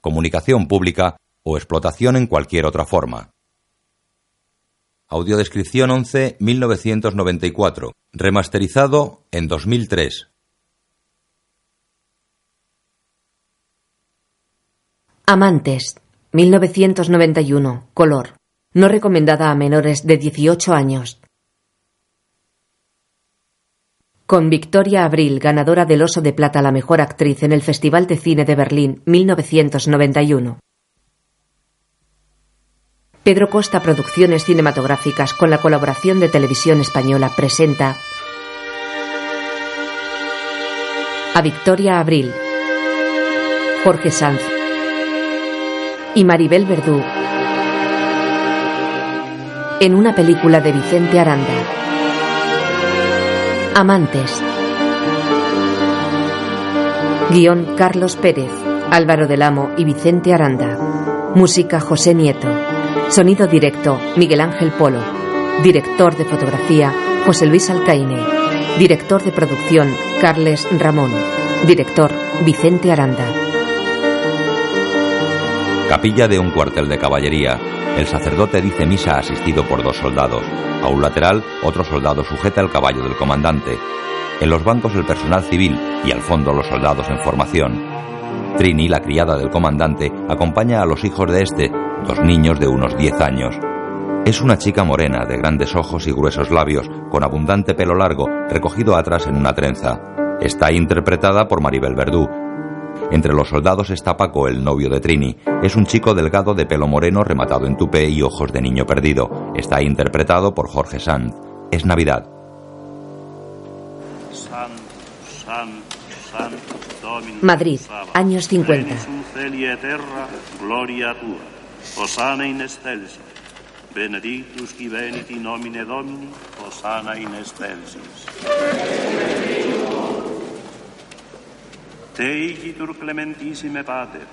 comunicación pública o explotación en cualquier otra forma. Audiodescripción 11 1994, remasterizado en 2003. Amantes, 1991, color. No recomendada a menores de 18 años. Con Victoria Abril, ganadora del Oso de Plata a la mejor actriz en el Festival de Cine de Berlín 1991. Pedro Costa Producciones Cinematográficas con la colaboración de Televisión Española presenta a Victoria Abril, Jorge Sanz y Maribel Verdú en una película de Vicente Aranda. Amantes. Guión Carlos Pérez, Álvaro del Amo y Vicente Aranda. Música José Nieto. Sonido directo Miguel Ángel Polo. Director de fotografía José Luis Alcaine. Director de producción Carles Ramón. Director Vicente Aranda. Capilla de un cuartel de caballería. El sacerdote dice misa asistido por dos soldados. A un lateral, otro soldado sujeta el caballo del comandante. En los bancos el personal civil y al fondo los soldados en formación. Trini, la criada del comandante, acompaña a los hijos de este, dos niños de unos 10 años. Es una chica morena, de grandes ojos y gruesos labios, con abundante pelo largo, recogido atrás en una trenza. Está interpretada por Maribel Verdú, entre los soldados está Paco, el novio de Trini. Es un chico delgado de pelo moreno rematado en tupé y ojos de niño perdido. Está interpretado por Jorge Sanz. Es Navidad. Madrid, años 50. Osana in excelsis. Benedictus qui venit in nomine Domini, Osana in excelsis. Te igitur clementissime Pater,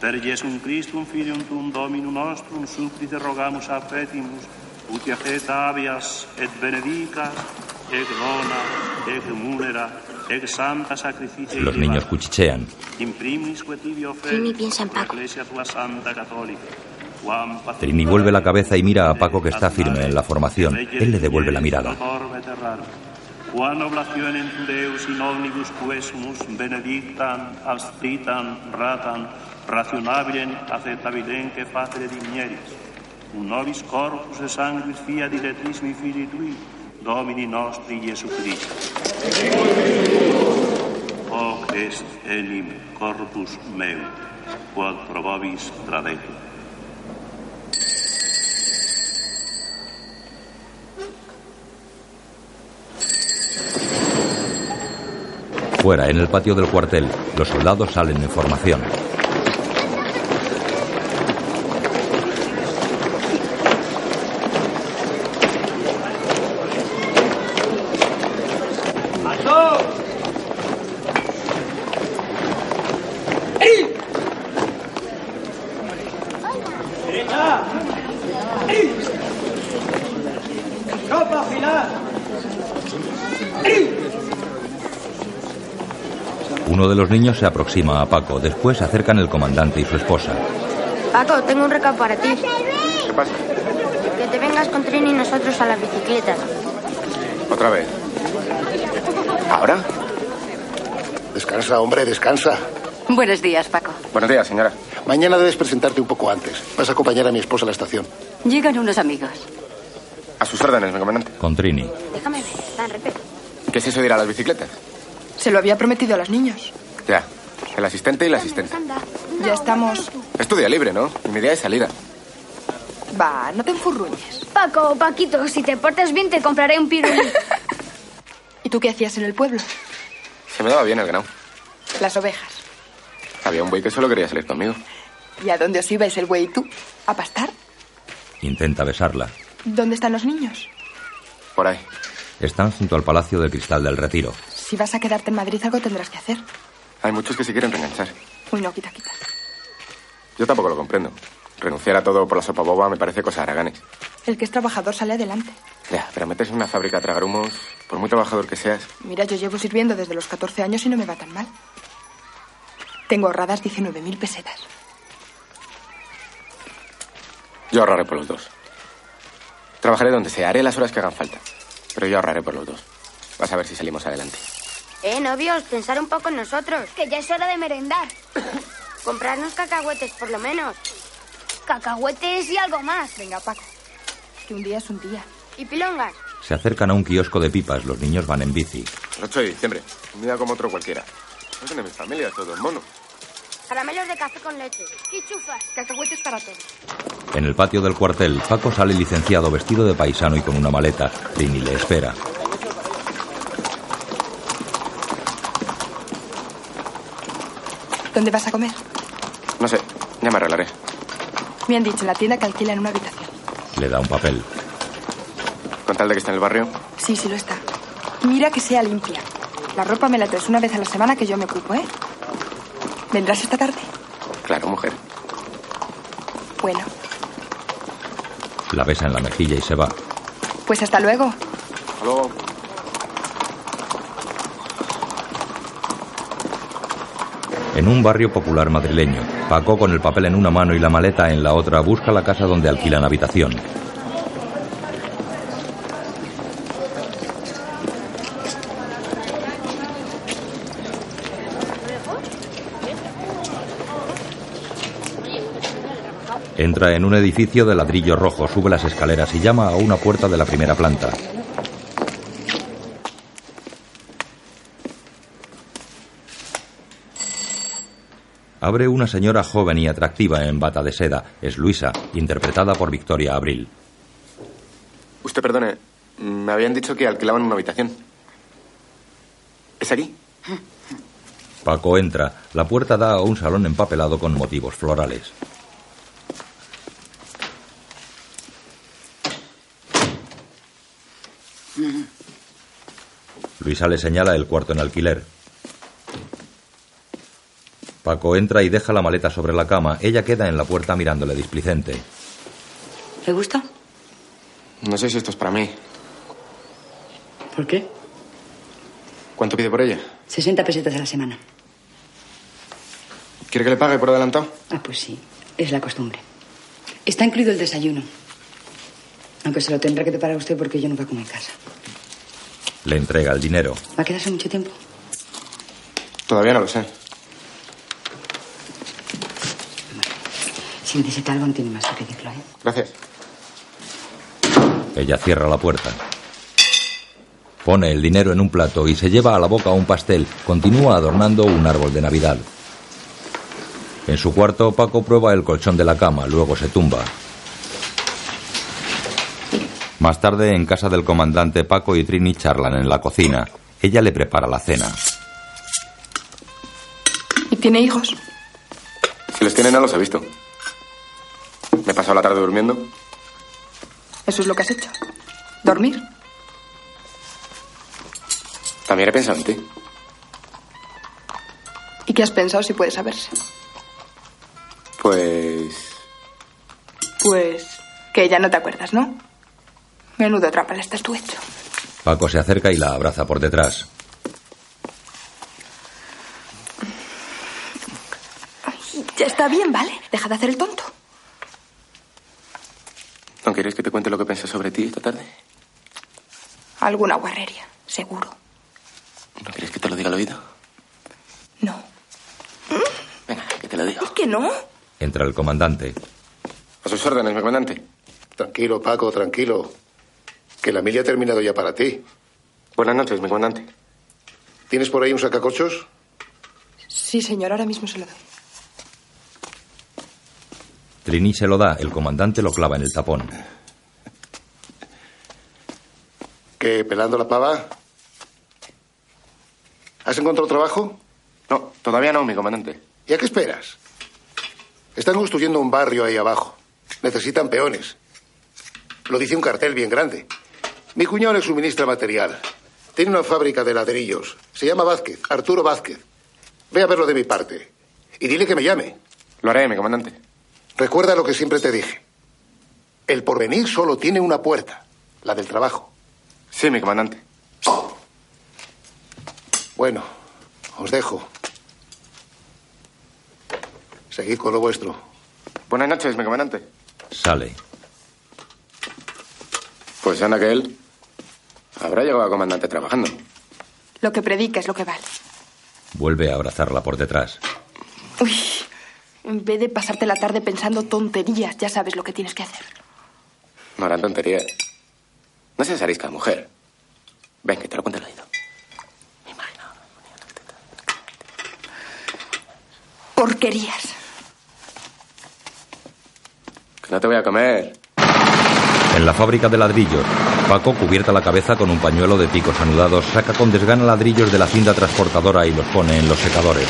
per Iesum Christum Filium Tuum Dominum Nostrum supplite rogamus affetimus, ut et avias et benedicas, et dona, et munera, et santa sacrificia Los niños cuchichean. In primis quetibio Trini piensa en Paco. Iglesia tua santa católica. Quam Trini vuelve la cabeza y mira a Paco que está firme en la formación. Él le devuelve la mirada. quan oblationem tu Deus in omnibus quesumus benedictam, astritam, ratam, rationabilem acceptabilenque facere digneris, un nobis corpus et sanguis fiat diletissimi Filii Tui, Domini nostri Iesu Christo. Hoc est enim corpus meum, quod probabis tradetur. Fuera, en el patio del cuartel, los soldados salen en formación. Uno de los niños se aproxima a Paco. Después se acercan el comandante y su esposa. Paco, tengo un recado para ti. ¿Qué pasa? Que te vengas con Trini y nosotros a las bicicletas. Otra vez. ¿Ahora? Descansa, hombre, descansa. Buenos días, Paco. Buenos días, señora. Mañana debes presentarte un poco antes. Vas a acompañar a mi esposa a la estación. Llegan unos amigos. A sus órdenes, mi comandante. Con Trini. Déjame ver. Dan, repite. ¿Qué es eso de ir a las bicicletas? Se lo había prometido a los niños. Ya. El asistente y la asistente. Ya estamos. Estudia libre, ¿no? Y mi día es salida. Va, no te enfurruñes. Paco, Paquito, si te portas bien te compraré un pirulí. ¿Y tú qué hacías en el pueblo? Se me daba bien el ganado. Las ovejas. Había un buey que solo quería salir conmigo. ¿Y a dónde os ibais el güey y tú? ¿A pastar? Intenta besarla. ¿Dónde están los niños? Por ahí. Están junto al Palacio de Cristal del Retiro. Si vas a quedarte en Madrid, algo tendrás que hacer. Hay muchos que se quieren reenganchar. Uy, no, quita, quita. Yo tampoco lo comprendo. Renunciar a todo por la sopa boba me parece cosa de haraganes. El que es trabajador sale adelante. Ya, pero metes en una fábrica a tragar humos, por muy trabajador que seas, Mira, yo llevo sirviendo desde los 14 años y no me va tan mal. Tengo ahorradas 19.000 pesetas. yo ahorraré por los dos. Trabajaré donde sea, haré las horas que hagan falta. Pero yo ahorraré por los dos. Vas a ver si salimos adelante. Eh, novios, pensar un poco en nosotros. Que ya es hora de merendar. Comprarnos cacahuetes, por lo menos. Cacahuetes y algo más. Venga, Paco. Que un día es un día. Y pilongas. Se acercan a un kiosco de pipas. Los niños van en bici. El 8 de diciembre. Un día como otro cualquiera. No de mi familia, todos monos. Caramelos de café con leche. Y chufas. Cacahuetes para todos. En el patio del cuartel, Paco sale licenciado vestido de paisano y con una maleta. Trini le espera. ¿Dónde vas a comer? No sé, ya me arreglaré. Me han dicho en la tienda que alquilan una habitación. Le da un papel. Con tal de que esté en el barrio, Sí, sí lo está. Mira que sea limpia. La ropa me la traes una vez a la semana que yo me ocupo, ¿eh? ¿Vendrás esta tarde? claro, mujer. Bueno, La besa en la mejilla y se va. pues hasta luego. Hasta luego. En un barrio popular madrileño, Paco, con el papel en una mano y la maleta en la otra, busca la casa donde alquilan habitación. Entra en un edificio de ladrillo rojo, sube las escaleras y llama a una puerta de la primera planta. Abre una señora joven y atractiva en bata de seda. Es Luisa, interpretada por Victoria Abril. Usted perdone, me habían dicho que alquilaban una habitación. ¿Es aquí? Paco entra. La puerta da a un salón empapelado con motivos florales. Luisa le señala el cuarto en alquiler. Paco entra y deja la maleta sobre la cama. Ella queda en la puerta mirándole displicente. ¿Le gusta? No sé si esto es para mí. ¿Por qué? ¿Cuánto pide por ella? 60 pesetas a la semana. ¿Quiere que le pague por adelantado? Ah, pues sí. Es la costumbre. Está incluido el desayuno. Aunque se lo tendrá que preparar usted porque yo no como en casa. Le entrega el dinero. ¿Va a quedarse mucho tiempo? Todavía no lo sé. Si necesita algo, no tiene más que pedirlo, ¿eh? Gracias. Ella cierra la puerta. Pone el dinero en un plato y se lleva a la boca un pastel. Continúa adornando un árbol de Navidad. En su cuarto, Paco prueba el colchón de la cama, luego se tumba. Más tarde, en casa del comandante, Paco y Trini charlan en la cocina. Ella le prepara la cena. ¿Y tiene hijos? Si los tiene, no los he visto. Me he pasado la tarde durmiendo. Eso es lo que has hecho. ¿Dormir? También he pensado en ti. ¿Y qué has pensado si puede saberse? Pues. Pues que ya no te acuerdas, ¿no? Menudo trápala estás tú hecho. Paco se acerca y la abraza por detrás. Ya está bien, ¿vale? Deja de hacer el tonto. ¿No quieres que te cuente lo que pensé sobre ti esta tarde? Alguna guarrería, seguro. ¿No quieres que te lo diga al oído? No. Venga, que te lo digo. ¿Es que no? Entra el comandante. A sus órdenes, mi comandante. Tranquilo, Paco, tranquilo. Que la milla ha terminado ya para ti. Buenas noches, mi comandante. ¿Tienes por ahí un sacacorchos? Sí, señor, ahora mismo se lo doy. Trini se lo da, el comandante lo clava en el tapón. ¿Qué, pelando la pava? ¿Has encontrado trabajo? No, todavía no, mi comandante. ¿Y a qué esperas? Están construyendo un barrio ahí abajo. Necesitan peones. Lo dice un cartel bien grande. Mi cuñado le suministra material. Tiene una fábrica de ladrillos. Se llama Vázquez, Arturo Vázquez. Ve a verlo de mi parte. Y dile que me llame. Lo haré, mi comandante. Recuerda lo que siempre te dije. El porvenir solo tiene una puerta, la del trabajo. Sí, mi comandante. Bueno, os dejo. Seguid con lo vuestro. Buenas noches, mi comandante. Sale. Pues anda que él habrá llegado a comandante trabajando. Lo que predica es lo que vale. Vuelve a abrazarla por detrás. Uy, en vez de pasarte la tarde pensando tonterías, ya sabes lo que tienes que hacer. No harán tonterías. No seas arisca, mujer. Ven, que te lo cuento al oído. Porquerías. Que no te voy a comer. En la fábrica de ladrillos, Paco, cubierta la cabeza con un pañuelo de picos anudados, saca con desgana ladrillos de la cinta transportadora y los pone en los secadores.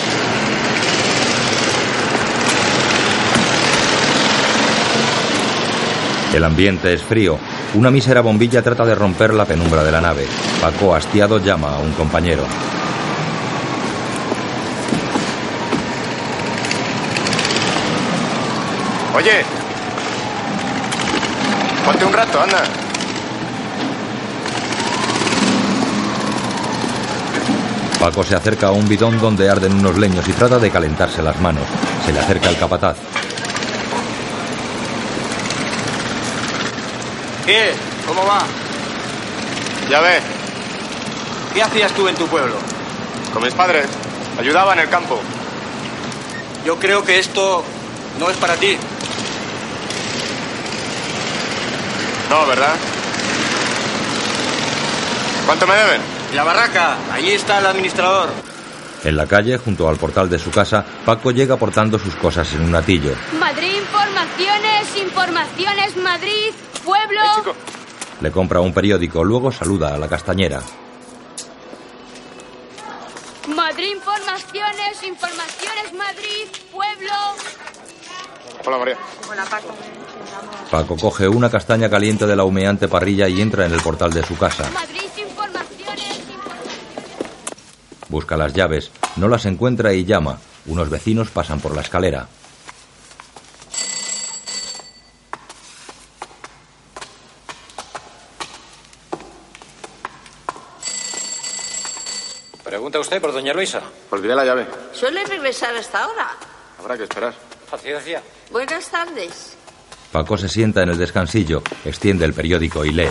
El ambiente es frío. Una mísera bombilla trata de romper la penumbra de la nave. Paco, hastiado, llama a un compañero. Oye. Ponte un rato, anda. Paco se acerca a un bidón donde arden unos leños y trata de calentarse las manos. Se le acerca el capataz. ¿Qué? ¿Cómo va? Ya ves, ¿Qué hacías tú en tu pueblo? con mis padres. Ayudaba en el campo. Yo creo que esto no es para ti. No, ¿verdad? ¿Cuánto me deben? La barraca, allí está el administrador. En la calle, junto al portal de su casa, Paco llega portando sus cosas en un atillo. Madrid, informaciones, informaciones, Madrid, pueblo. Le compra un periódico, luego saluda a la castañera. Madrid, informaciones, informaciones, Madrid, pueblo. Hola, María. Hola, Paco. Paco coge una castaña caliente de la humeante parrilla y entra en el portal de su casa. Madrid, informaciones. Busca las llaves, no las encuentra y llama. Unos vecinos pasan por la escalera. Pregunta usted por doña Luisa. Olvidé la llave. ¿Suele regresar hasta ahora? Habrá que esperar. Paciencia. Buenas tardes. Paco se sienta en el descansillo, extiende el periódico y lee.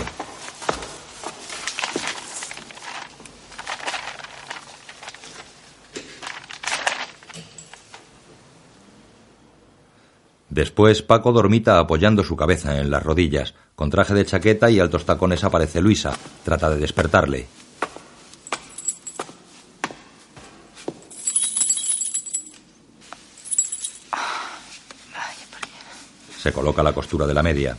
Después, Paco dormita apoyando su cabeza en las rodillas. Con traje de chaqueta y altos tacones aparece Luisa. Trata de despertarle. Se coloca la costura de la media.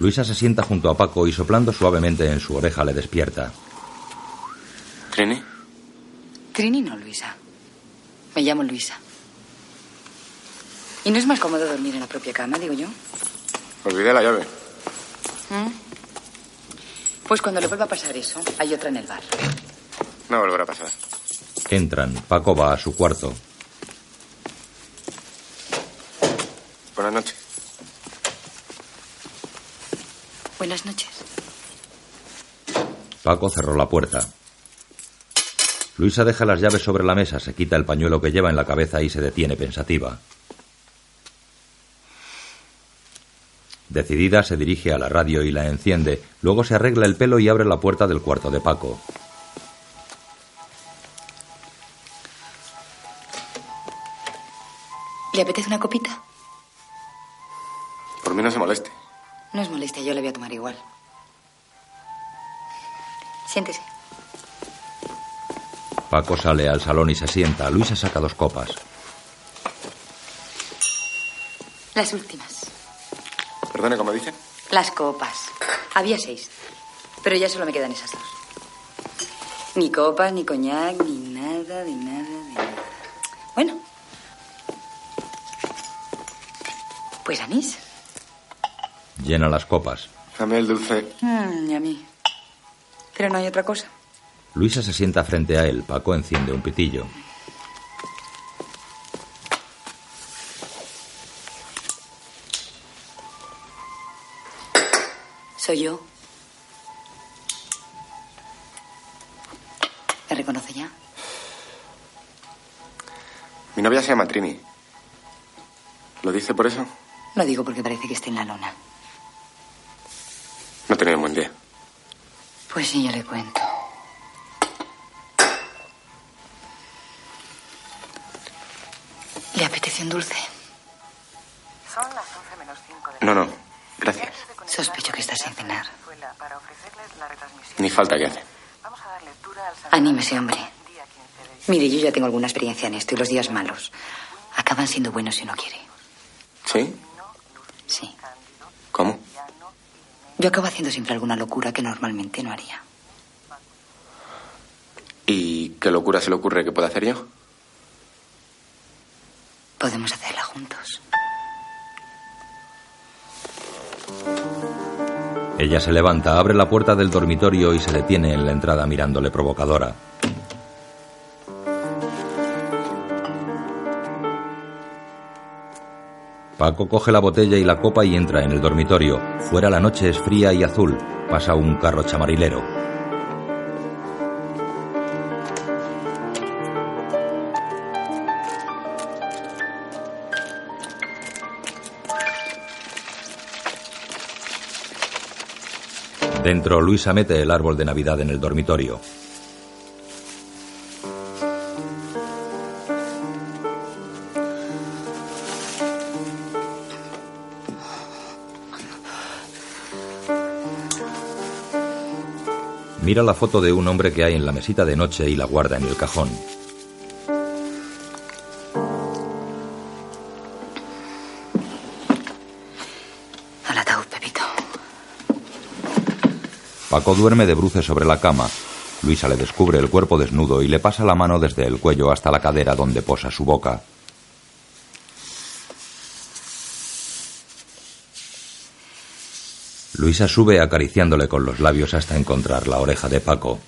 Luisa se sienta junto a Paco y soplando suavemente en su oreja le despierta. ¿Trini? Trini no, Luisa. Me llamo Luisa. ¿Y no es más cómodo dormir en la propia cama, digo yo? Olvidé la llave. ¿Mm? Pues cuando le vuelva a pasar eso, hay otra en el bar. No volverá a pasar. Entran. Paco va a su cuarto. Buenas noches. Buenas noches. Paco cerró la puerta. Luisa deja las llaves sobre la mesa, se quita el pañuelo que lleva en la cabeza y se detiene pensativa. Decidida, se dirige a la radio y la enciende. Luego se arregla el pelo y abre la puerta del cuarto de Paco. ¿Le apetece una copita? Por mí no se moleste. No es molestia, yo la voy a tomar igual. Siéntese. Paco sale al salón y se sienta. Luisa saca dos copas. Las últimas. Perdone, ¿cómo dice? Las copas. Había seis. Pero ya solo me quedan esas dos. Ni copas, ni coñac, ni nada, ni nada, ni nada. Bueno. Pues anís. Llena las copas. Dame el dulce. Mm, y a mí. Pero no hay otra cosa. Luisa se sienta frente a él. Paco enciende un pitillo. Soy yo. ¿Me reconoce ya? Mi novia se llama Trini. ¿Lo dice por eso? Lo digo porque parece que está en la lona. Pues sí, yo le cuento. ¿Le apetece un dulce? Son las 11 menos 5 No, no. Gracias. Sospecho que está sin cenar. Ni falta que hace. Vamos a dar lectura al Anímese, hombre. Mire, yo ya tengo alguna experiencia en esto y los días malos acaban siendo buenos si uno quiere. ¿Sí? Sí. ¿Cómo? Yo acabo haciendo siempre alguna locura que normalmente no haría. ¿Y qué locura se le ocurre que pueda hacer yo? Podemos hacerla juntos. Ella se levanta, abre la puerta del dormitorio y se detiene en la entrada mirándole provocadora. Paco coge la botella y la copa y entra en el dormitorio. Fuera la noche es fría y azul. Pasa un carro chamarilero. Dentro, Luisa mete el árbol de Navidad en el dormitorio. Mira la foto de un hombre que hay en la mesita de noche y la guarda en el cajón. Al ataúd, Pepito. Paco duerme de bruces sobre la cama. Luisa le descubre el cuerpo desnudo y le pasa la mano desde el cuello hasta la cadera donde posa su boca. Luisa sube acariciándole con los labios hasta encontrar la oreja de Paco.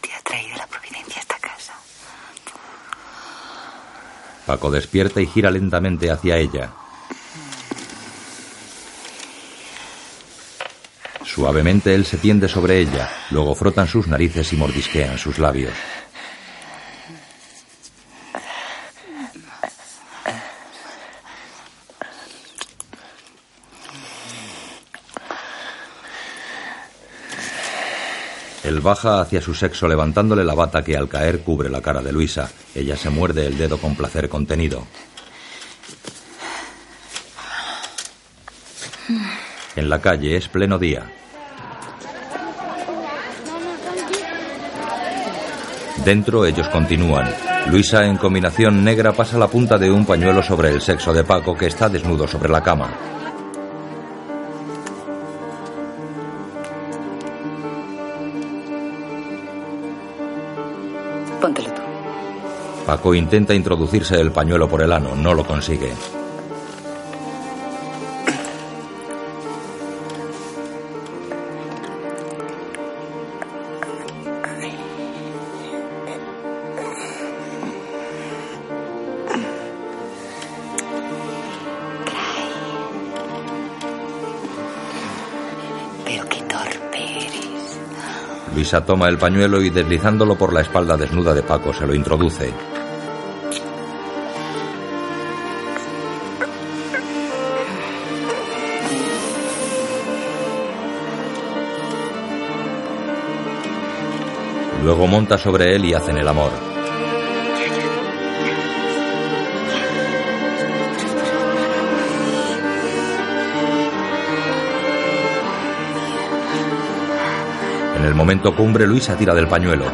Te ha traído la providencia a esta casa. Paco despierta y gira lentamente hacia ella. Suavemente él se tiende sobre ella, luego frotan sus narices y mordisquean sus labios. Él baja hacia su sexo levantándole la bata que al caer cubre la cara de Luisa. Ella se muerde el dedo con placer contenido. En la calle es pleno día. Dentro ellos continúan. Luisa en combinación negra pasa la punta de un pañuelo sobre el sexo de Paco que está desnudo sobre la cama. Póntelo tú. Paco intenta introducirse el pañuelo por el ano, no lo consigue. Luisa toma el pañuelo y deslizándolo por la espalda desnuda de Paco se lo introduce. Luego monta sobre él y hacen el amor. El momento cumbre, Luisa tira del pañuelo.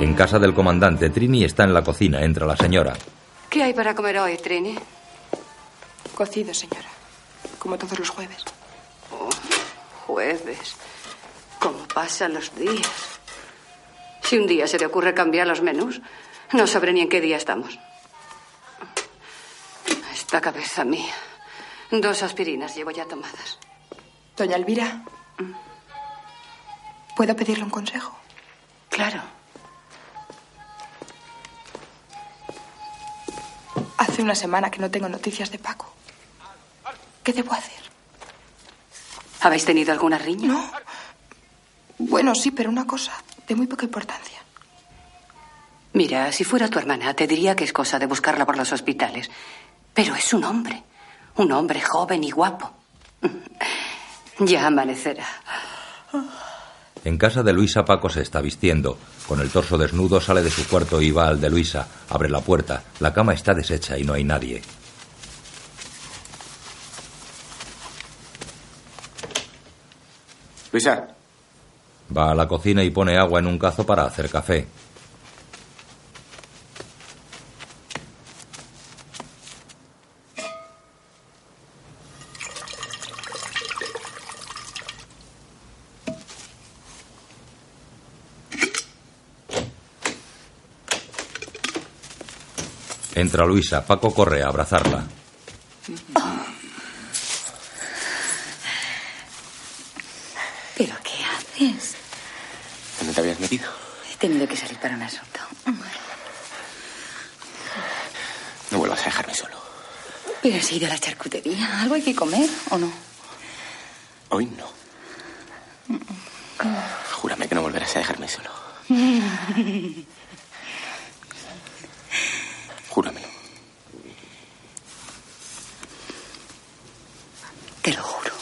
En casa del comandante, Trini está en la cocina. Entra la señora. ¿Qué hay para comer hoy, Trini? Cocido, señora. Como todos los jueves. Oh, jueves. ¿Cómo pasan los días? Si un día se te ocurre cambiar los menús, no sabré ni en qué día estamos. Esta cabeza mía. Dos aspirinas llevo ya tomadas. Doña Elvira, ¿puedo pedirle un consejo? Claro. Hace una semana que no tengo noticias de Paco. ¿Qué debo hacer? ¿Habéis tenido alguna riña? No. Bueno, sí, pero una cosa de muy poca importancia. Mira, si fuera tu hermana, te diría que es cosa de buscarla por los hospitales. Pero es un hombre. Un hombre joven y guapo. Ya amanecerá. En casa de Luisa, Paco se está vistiendo. Con el torso desnudo sale de su cuarto y va al de Luisa. Abre la puerta. La cama está deshecha y no hay nadie. Luisa, Va a la cocina y pone agua en un cazo para hacer café. Entra Luisa. Paco corre a abrazarla. ¿Pero qué haces? ¿dónde te habías metido? He tenido que salir para un asunto. No vuelvas a dejarme solo. ¿Pero has ido a la charcutería? ¿Algo hay que comer o no? Hoy no. Júrame que no volverás a dejarme solo. Júramelo. Te lo juro.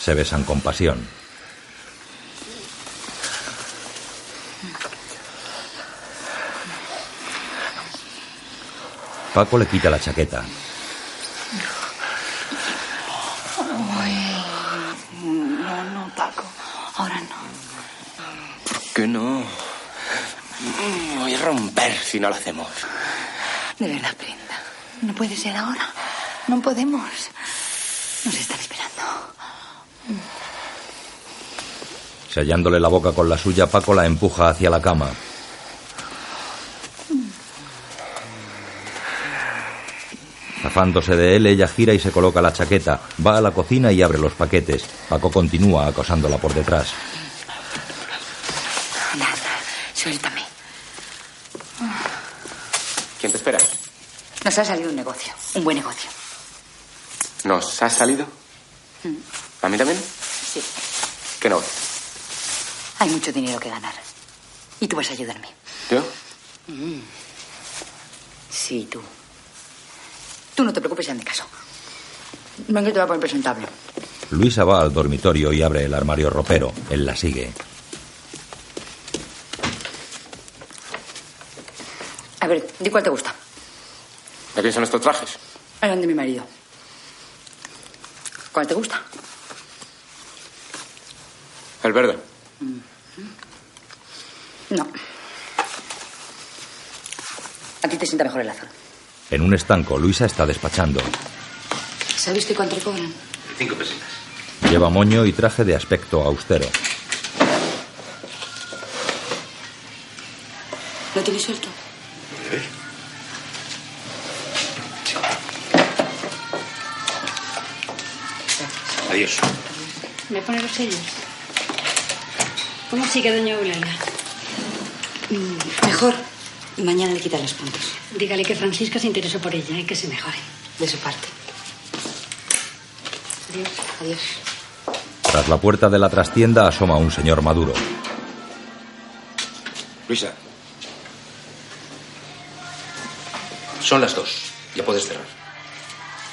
Se besan con pasión. Paco le quita la chaqueta. No, no, Paco. Ahora no. ¿Qué no? Voy a romper si no lo hacemos. De verdad, Brenda. No puede ser ahora. No podemos. Nos están esperando. Sellándole la boca con la suya, Paco la empuja hacia la cama. Zafándose de él, ella gira y se coloca la chaqueta. Va a la cocina y abre los paquetes. Paco continúa acosándola por detrás. Nada. Suéltame. ¿Quién te espera? Nos ha salido un negocio. Un buen negocio. ¿Nos has salido? ¿A mí también? Sí. ¿Qué no? Hay mucho dinero que ganar. Y tú vas a ayudarme. ¿Yo? Mm. Sí, tú. Tú no te preocupes, hazme caso. Ven que te voy a poner presentable. Luisa va al dormitorio y abre el armario ropero. Él la sigue. A ver, di cuál te gusta. ¿De quién son estos trajes? Eran de mi marido. ¿Cuál te gusta? El verde. No. A ti te sienta mejor el azul. En un estanco, Luisa está despachando. ¿Sabes usted cuánto le cobran? Cinco pesetas. Lleva moño y traje de aspecto austero. ¿Lo tienes suelto? Adiós. ¿Me pone los sellos? ¿Cómo sigue doña Eulalia? Mejor. Mañana le quitan los puntos. Dígale que Francisca se interesó por ella y que se mejore. De su parte. Adiós. Adiós. Tras la puerta de la trastienda asoma un señor maduro. Luisa. Son las dos. Ya puedes cerrar.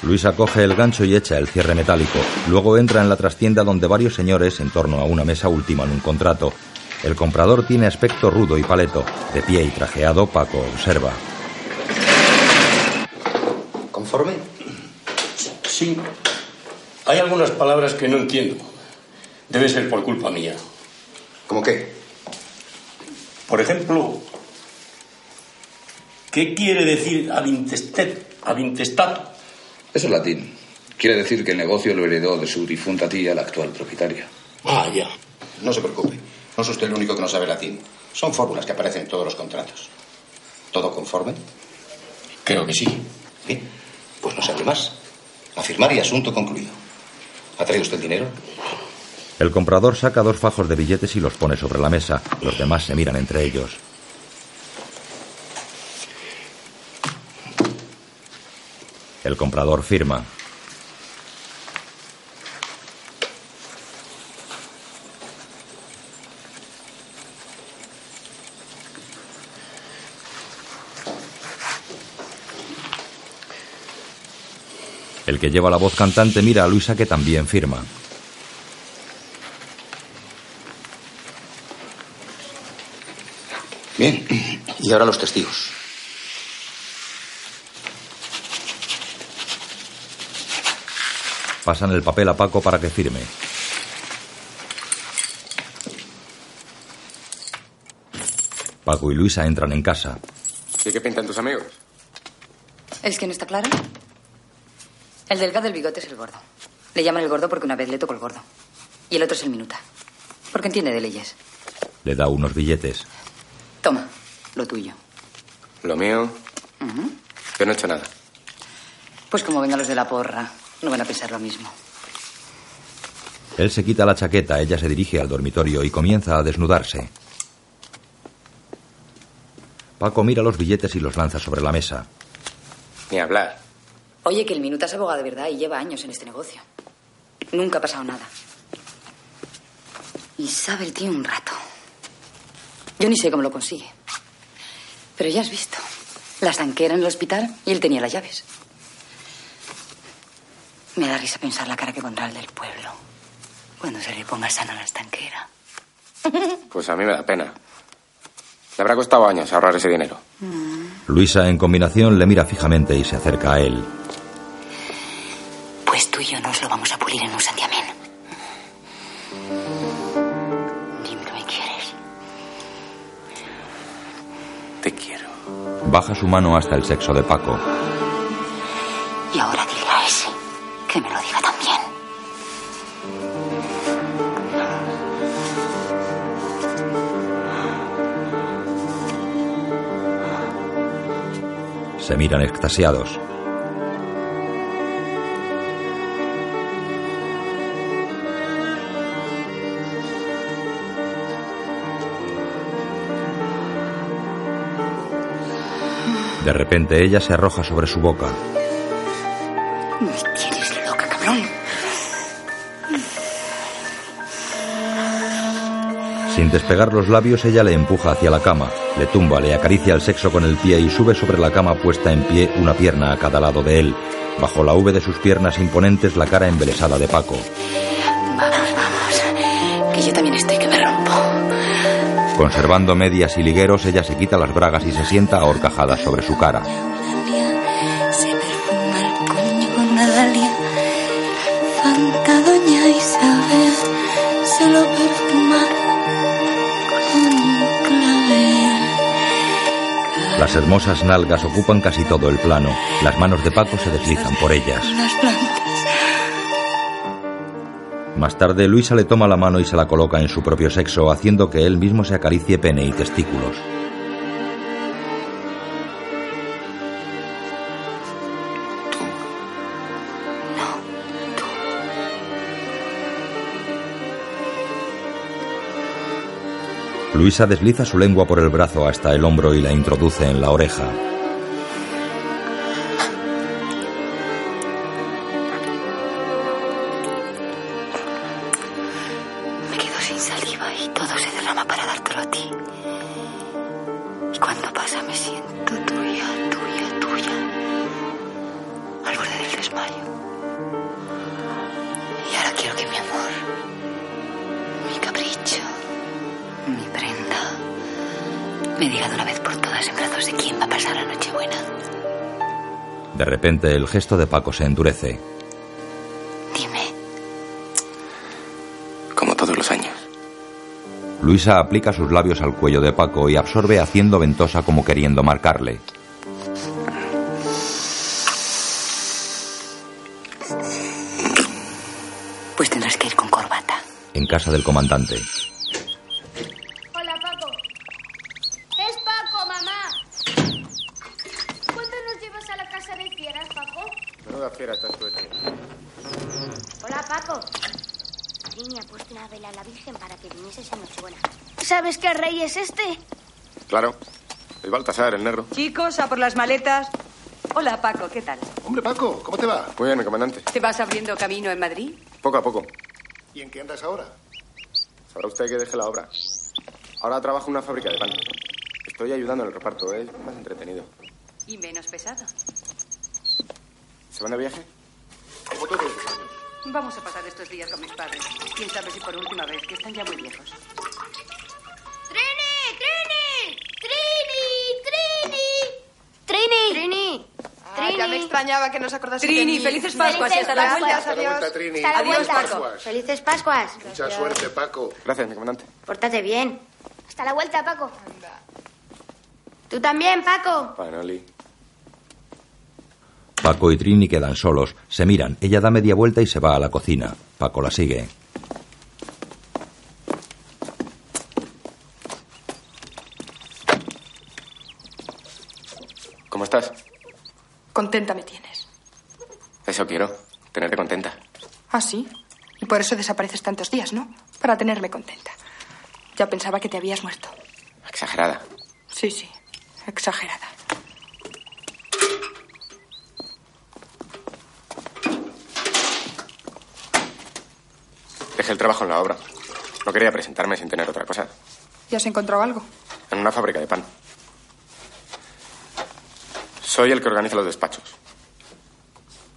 Luisa coge el gancho y echa el cierre metálico. Luego entra en la trastienda donde varios señores en torno a una mesa ultiman un contrato. El comprador tiene aspecto rudo y paleto. De pie y trajeado, Paco observa. ¿Conforme? Sí. Hay algunas palabras que no entiendo. Debe ser por culpa mía. ¿Cómo qué? Por ejemplo, ¿Qué quiere decir ad intestet, ad intestato? Eso es latín. Quiere decir que el negocio lo heredó de su difunta tía, la actual propietaria. Ah, ya. No se preocupe. No es usted el único que no sabe latín. Son fórmulas que aparecen en todos los contratos. ¿Todo conforme? Creo que sí. Bien. Pues no se hable más. A firmar y asunto concluido. ¿Ha traído usted el dinero? El comprador saca dos fajos de billetes y los pone sobre la mesa. Los demás se miran entre ellos. El comprador firma. El que lleva la voz cantante mira a Luisa que también firma. Bien. Y ahora los testigos. Pasan el papel a Paco para que firme. Paco y Luisa entran en casa. ¿Y qué pintan tus amigos? ¿Es que no está claro? El delgado del bigote es el gordo. Le llaman el gordo porque una vez le tocó el gordo. Y el otro es el minuta. Porque entiende de leyes. Le da unos billetes. Toma, lo tuyo. Lo mío. Ujú. Yo no he hecho nada. Pues como vengan los de la porra, no van a pensar lo mismo. Él se quita la chaqueta, ella se dirige al dormitorio y comienza a desnudarse. Paco mira los billetes y los lanza sobre la mesa. Ni hablar. Oye, que el minuta es abogado de verdad y lleva años en este negocio. Nunca ha pasado nada. Y sabe el tío un rato. Yo ni sé cómo lo consigue. Pero ya has visto. La estanquera en el hospital y él tenía las llaves. Me da risa pensar la cara que pondrá el del pueblo cuando se le ponga sana la estanquera. Pues a mí me da pena. Le habrá costado años ahorrar ese dinero. Luisa, en combinación, le mira fijamente y se acerca a él. Pues tú y yo nos lo vamos a pulir en un santiamén. Dime que me quieres. Te quiero. Baja su mano hasta el sexo de Paco. Que me lo diga también. Se miran extasiados. De repente ella se arroja sobre su boca. Sin despegar los labios, ella le empuja hacia la cama, le tumba, le acaricia el sexo con el pie y sube sobre la cama puesta en pie, una pierna a cada lado de él. Bajo la V de sus piernas imponentes, la cara embelesada de Paco. Vamos, vamos. Que yo también estoy que me rompo. Conservando medias y ligueros, ella se quita las bragas y se sienta a horcajadas sobre su cara. Hermosas nalgas ocupan casi todo el plano. Las manos de Paco se deslizan por ellas. Más tarde, Luisa le toma la mano y se la coloca en su propio sexo, haciendo que él mismo se acaricie pene y testículos. Luisa desliza su lengua por el brazo hasta el hombro y la introduce en la oreja. el gesto de Paco se endurece. Dime. Como todos los años. Luisa aplica sus labios al cuello de Paco y absorbe haciendo ventosa como queriendo marcarle. Pues tendrás que ir con corbata. En casa del comandante. Claro. El Baltasar, el negro. Chicos, a por las maletas. Hola, Paco, ¿qué tal? Hombre, Paco, ¿cómo te va? Muy bien, mi comandante. ¿Te vas abriendo camino en Madrid? Poco a poco. ¿Y en qué andas ahora? Sabrá usted que deje la obra. Ahora trabajo en una fábrica de pan. Estoy ayudando en el reparto, es más entretenido. Y menos pesado. ¿Se van de viaje? Como todos los años. Vamos a pasar estos días con mis padres. Quién sabe si por última vez, que están ya muy viejos. ¡Trini! ¡Trini! Trini. Ah, ya me extrañaba que no se acordase de Trini, mí. felices Pascuas y hasta la Gracias, vuelta. Hasta la adiós. vuelta, Trini. Hasta la Felices vuelta. Pascuas. Felices Pascuas. Mucha suerte, Paco. Gracias, mi comandante. Pórtate bien. Hasta la vuelta, Paco. Tú también, Paco. Panoli. Paco y Trini quedan solos. Se miran. Ella da media vuelta y se va a la cocina. Paco la sigue. ¿Cómo estás? Contenta me tienes. Eso quiero. Tenerte contenta. Ah, sí. Y por eso desapareces tantos días, ¿no? Para tenerme contenta. Ya pensaba que te habías muerto. Exagerada. Sí, sí. Exagerada. Dejé el trabajo en la obra. No quería presentarme sin tener otra cosa. ¿Ya has encontrado algo? En una fábrica de pan. Soy el que organiza los despachos.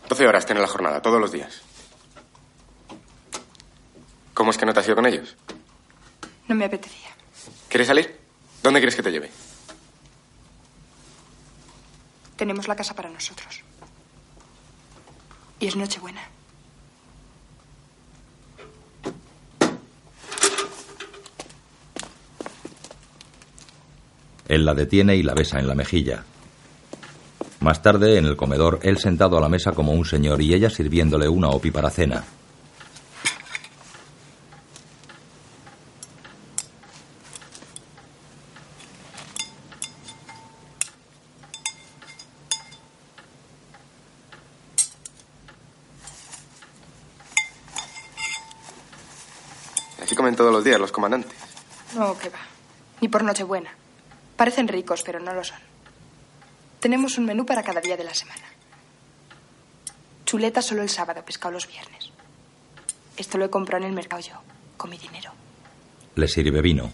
12 horas tiene la jornada, todos los días. ¿Cómo es que no te has ido con ellos? No me apetecía. ¿Quieres salir? ¿Dónde quieres que te lleve? Tenemos la casa para nosotros. Y es Nochebuena. Él la detiene y la besa en la mejilla. Más tarde, en el comedor, él sentado a la mesa como un señor y ella sirviéndole una opi para cena. Así días los comandantes. No, que va. Ni por Nochebuena. Parecen ricos, pero no lo son. Tenemos un menú para cada día de la semana. Chuleta solo el sábado, pescado los viernes. Esto lo he comprado en el mercado yo, con mi dinero. Le sirve vino.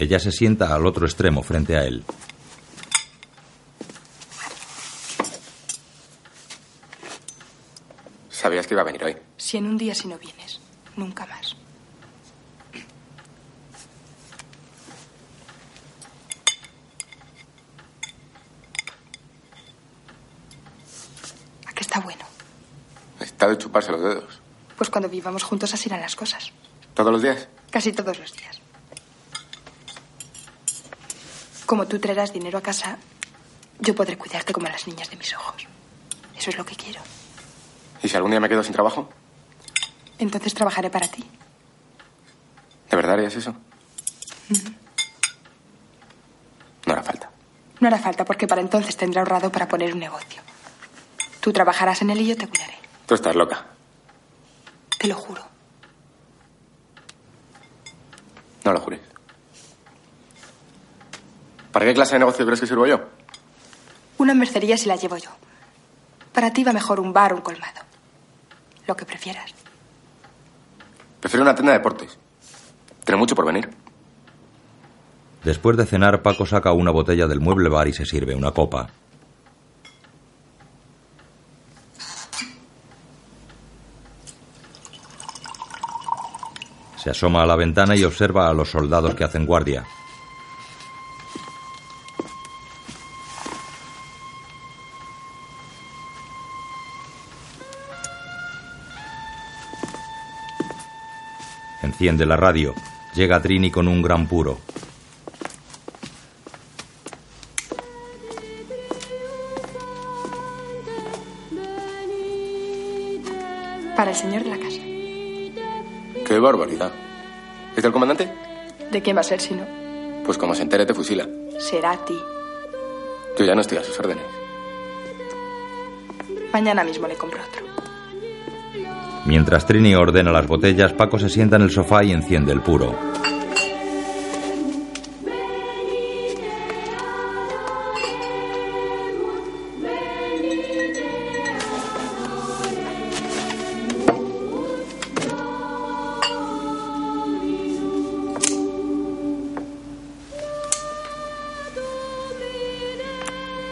Ella se sienta al otro extremo frente a él. Sabías que iba a venir hoy. Si en un día si no vienes, nunca más. ¿A qué está bueno? Está de chuparse los dedos. Pues cuando vivamos juntos así irán las cosas. ¿Todos los días? Casi todos los días. Como tú traerás dinero a casa, yo podré cuidarte como a las niñas de mis ojos. Eso es lo que quiero. ¿Y si algún día me quedo sin trabajo? Entonces trabajaré para ti. ¿De verdad harías eso? No hará falta. No hará falta porque para entonces tendré ahorrado para poner un negocio. Tú trabajarás en él y yo te cuidaré. Tú estás loca. Te lo juro. No lo jures. ¿Para qué clase de negocio crees que sirvo yo? Una mercería si la llevo yo. Para ti va mejor un bar o un colmado. Lo que prefieras. Prefiero una tienda de deportes. Tiene mucho por venir. Después de cenar, Paco saca una botella del mueble bar y se sirve una copa. Se asoma a la ventana y observa a los soldados que hacen guardia. Enciende la radio. Llega Trini con un gran puro. Para el señor de la casa. ¡Qué barbaridad! ¿Es el comandante? ¿De quién va a ser si no? Pues como se entere te fusila. Será a ti. Yo ya no estoy a sus órdenes. Mañana mismo le compro otro. Mientras Trini ordena las botellas, Paco se sienta en el sofá y enciende el puro.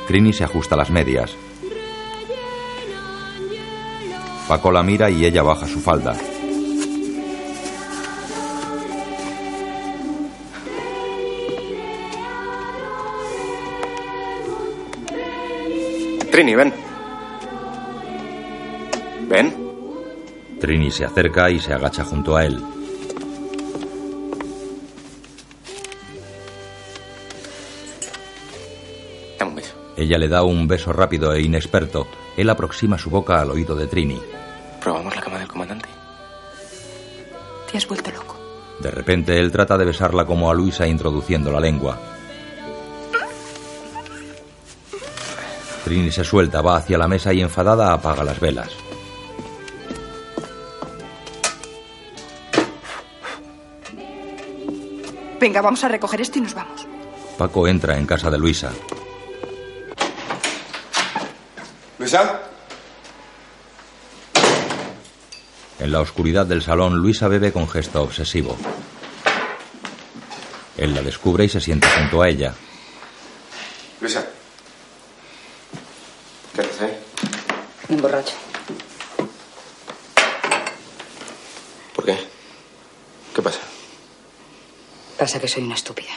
Trini se ajusta las medias. Paco la mira y ella baja su falda. Trini, ven. Ven. Trini se acerca y se agacha junto a él. Ella le da un beso rápido e inexperto. Él aproxima su boca al oído de Trini. ¿Probamos la cama del comandante? Te has vuelto loco. De repente él trata de besarla como a Luisa introduciendo la lengua. Trini se suelta, va hacia la mesa y enfadada apaga las velas. Venga, vamos a recoger esto y nos vamos. Paco entra en casa de Luisa. ¿Luisa? En la oscuridad del salón, Luisa bebe con gesto obsesivo. Él la descubre y se sienta junto a ella. Luisa. ¿Qué haces ahí? Un borracho. ¿Por qué? ¿Qué pasa? Pasa que soy una estúpida.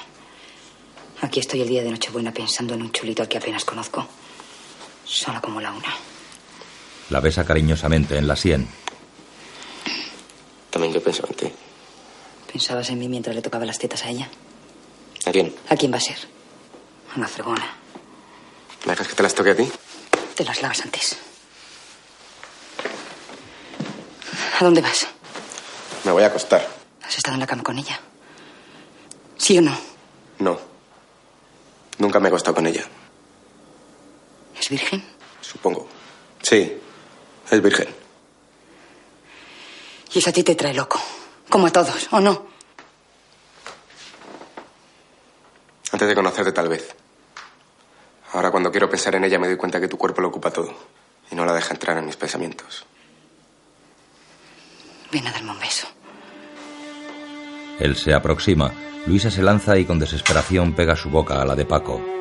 Aquí estoy el día de Nochebuena pensando en un chulito al que apenas conozco. Sola como la una. La besa cariñosamente en la sien. Yo pienso en ti. ¿Pensabas en mí mientras le tocaba las tetas a ella? ¿A quién? ¿A quién va a ser? A una fregona. ¿Me dejas que te las toque a ti? Te las lavas antes. ¿A dónde vas? Me voy a acostar. ¿Has estado en la cama con ella? ¿Sí o no? No. Nunca me he acostado con ella. ¿Es virgen? Supongo. Sí. Es virgen. Y eso a ti te trae loco. Como a todos, ¿o no? Antes de conocerte, tal vez. Ahora, cuando quiero pensar en ella, me doy cuenta que tu cuerpo lo ocupa todo. Y no la deja entrar en mis pensamientos. Ven a darme un beso. Él se aproxima. Luisa se lanza y con desesperación pega su boca a la de Paco.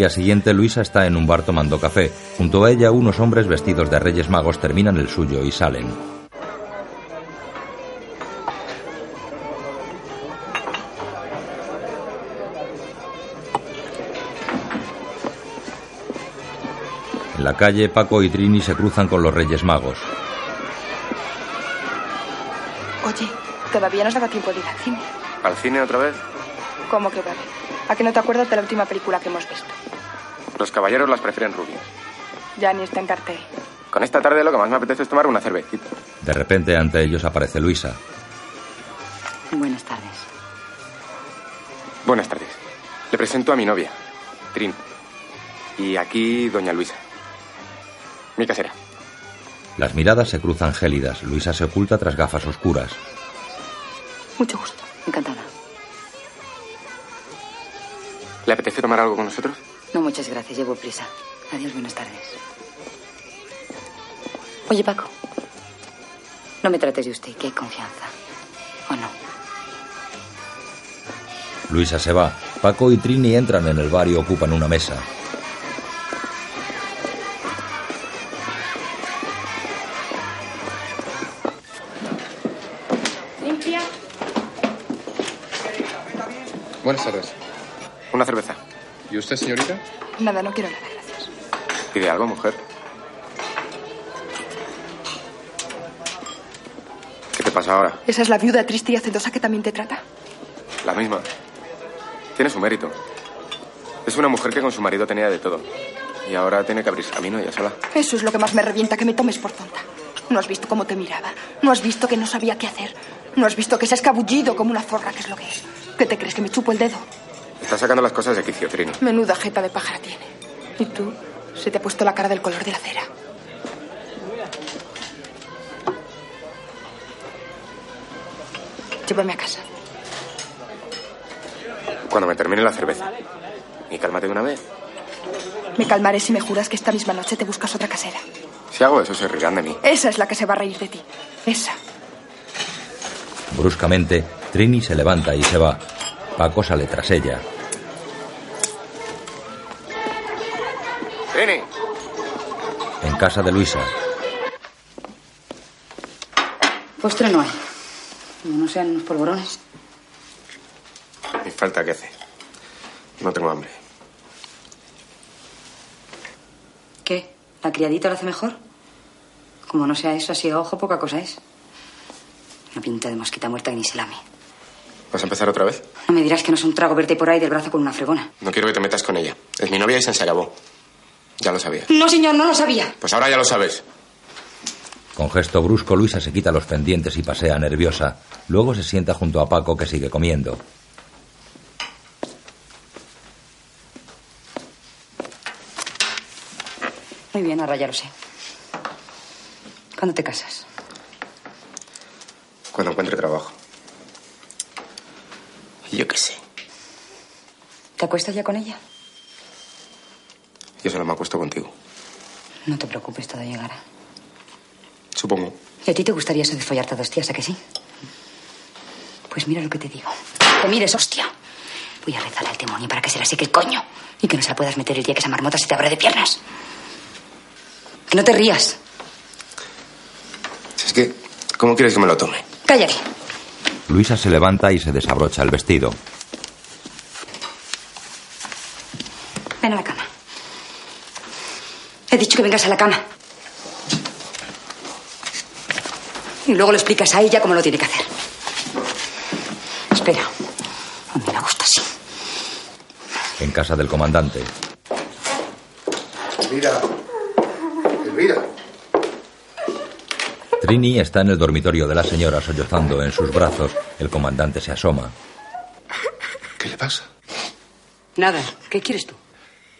Día siguiente, Luisa está en un bar tomando café. Junto a ella, unos hombres vestidos de Reyes Magos terminan el suyo y salen. En la calle, Paco y Trini se cruzan con los Reyes Magos. Oye, todavía nos daba tiempo de ir al cine. ¿Al cine otra vez? ¿Cómo que vale? ¿A que no te acuerdas de la última película que hemos visto? Los caballeros las prefieren rubias. Ya ni está en cartel. Con esta tarde lo que más me apetece es tomar una cervecita. De repente, ante ellos aparece Luisa. Buenas tardes. Buenas tardes. Le presento a mi novia, Trin. Y aquí, doña Luisa. Mi casera. Las miradas se cruzan gélidas. Luisa se oculta tras gafas oscuras. Mucho gusto. Encantada. ¿Le apetece tomar algo con nosotros? No, muchas gracias. Llevo prisa. Adiós, buenas tardes. Oye, Paco. No me trates de usted, que hay confianza. ¿O no? Luisa se va. Paco y Trini entran en el bar y ocupan una mesa. Limpia. Buenas tardes. Una cerveza. ¿Y usted, señorita? Nada, no quiero nada, gracias. ¿Pide algo, mujer? ¿Qué te pasa ahora? Esa es la viuda triste y hacendosa que también te trata. La misma. Tiene su mérito. Es una mujer que con su marido tenía de todo. Y ahora tiene que abrirse camino ella sola. Eso es lo que más me revienta, que me tomes por tonta. No has visto cómo te miraba. No has visto que no sabía qué hacer. No has visto que se ha escabullido como una zorra, que es lo que es. ¿Qué te crees que me chupo el dedo? Está sacando las cosas de quicio, Trini. Menuda jeta de pájara tiene. ¿Y tú? Se te ha puesto la cara del color de la cera. Llévame a casa. Cuando me termine la cerveza. Y cálmate de una vez. Me calmaré si me juras que esta misma noche te buscas otra casera. Si hago eso, se rirán de mí. Esa es la que se va a reír de ti. Esa. Bruscamente, Trini se levanta y se va. Paco sale tras ella. Trini. En casa de Luisa, Postre no hay. Como no sean unos polvorones. Ni falta que hace. No tengo hambre. ¿Qué? ¿La criadita lo hace mejor? Como no sea eso, así a ojo, poca cosa es. Una pinta de mosquita muerta que ni se lame. ¿Vas a empezar otra vez? No me dirás que no es un trago verte por ahí del brazo con una fregona. No quiero que te metas con ella. Es mi novia y se acabó. Ya lo sabía. No, señor, no lo sabía. Pues ahora ya lo sabes. Con gesto brusco, Luisa se quita los pendientes y pasea nerviosa. Luego se sienta junto a Paco, que sigue comiendo. Muy bien, ahora ya lo sé. ¿Cuándo te casas? Cuando encuentre trabajo. Yo qué sé. ¿Te acuestas ya con ella? Yo solo me acuesto contigo. No te preocupes, todo llegará. Supongo. ¿Y a ti te gustaría eso de follarte a dos tías, a que sí? Pues mira lo que te digo. ¡Que mires, hostia! Voy a rezar al demonio para que se la seque el coño y que no se la puedas meter el día que esa marmota se te abra de piernas. Que no te rías. Si es que, ¿cómo quieres que me lo tome? Cállate. Luisa se levanta y se desabrocha el vestido. Ven a la cama. He dicho que vengas a la cama. Y luego le explicas a ella cómo lo tiene que hacer. Espera. A mí me gusta así. En casa del comandante, Elvira. Elvira. Trini está en el dormitorio de la señora sollozando en sus brazos. El comandante se asoma. ¿Qué le pasa? Nada. ¿Qué quieres tú?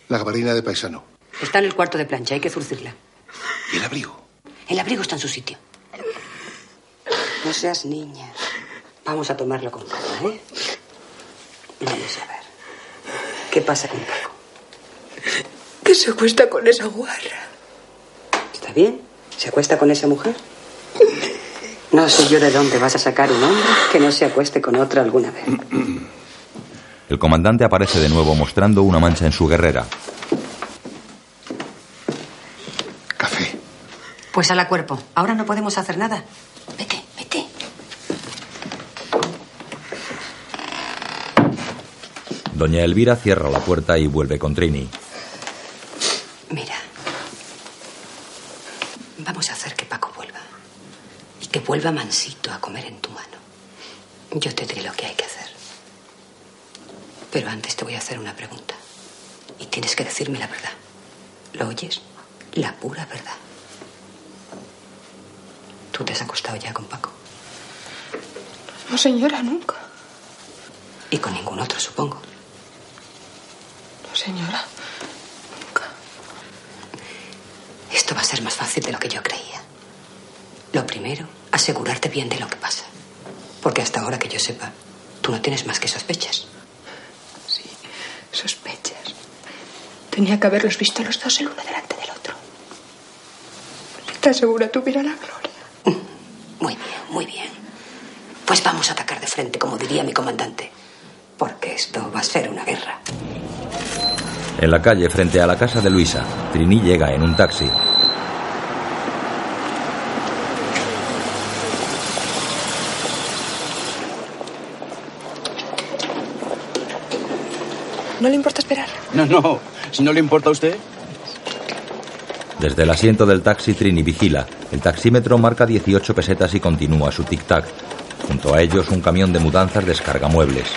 La gabarina de paisano. Está en el cuarto de plancha. Hay que zurcirla. ¿Y el abrigo? El abrigo está en su sitio. No seas niña. Vamos a tomarlo con calma, ¿eh? Vamos a ver. ¿Qué pasa con Paco? Que se acuesta con esa guarra. ¿Está bien? ¿Se acuesta con esa mujer? No sé yo de dónde vas a sacar un hombre que no se acueste con otra alguna vez. El comandante aparece de nuevo mostrando una mancha en su guerrera. Pues a la cuerpo. Ahora no podemos hacer nada. Vete, vete. Doña Elvira cierra la puerta y vuelve con Trini. Mira. Vamos a hacer que Paco vuelva. Y que vuelva mansito a comer en tu mano. Yo te diré lo que hay que hacer. Pero antes te voy a hacer una pregunta. Y tienes que decirme la verdad. ¿Lo oyes? La pura verdad. ¿Tú te has acostado ya con Paco? No, señora, nunca. Y con ningún otro, supongo. No, señora. Esto va a ser más fácil de lo que yo creía. Lo primero, asegurarte bien de lo que pasa. Porque hasta ahora que yo sepa, tú no tienes más que sospechas. Sospechas. Tenía que haberlos visto los dos el uno delante del otro. ¿Estás segura tuviera la gloria? Muy bien, muy bien. Pues vamos a atacar de frente, como diría mi comandante. Porque esto va a ser una guerra. En la calle, frente a la casa de Luisa, Trini llega en un taxi. ¿No le importa esperar? No, no. Si no le importa a usted. Desde el asiento del taxi, Trini vigila. El taxímetro marca 18 pesetas y continúa su tic-tac. Junto a ellos, un camión de mudanzas descarga muebles.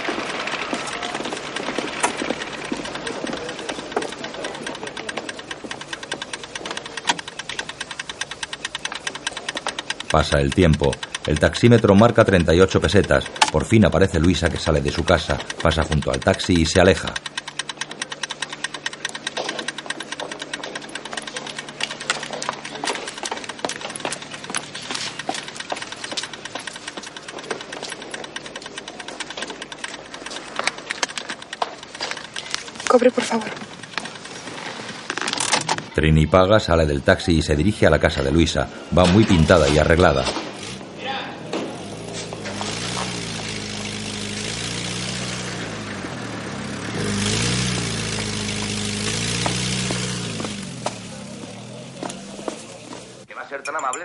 Pasa el tiempo. El taxímetro marca 38 pesetas. Por fin aparece Luisa que sale de su casa, pasa junto al taxi y se aleja. Cobre, por favor. Trini paga, sale del taxi y se dirige a la casa de Luisa. Va muy pintada y arreglada.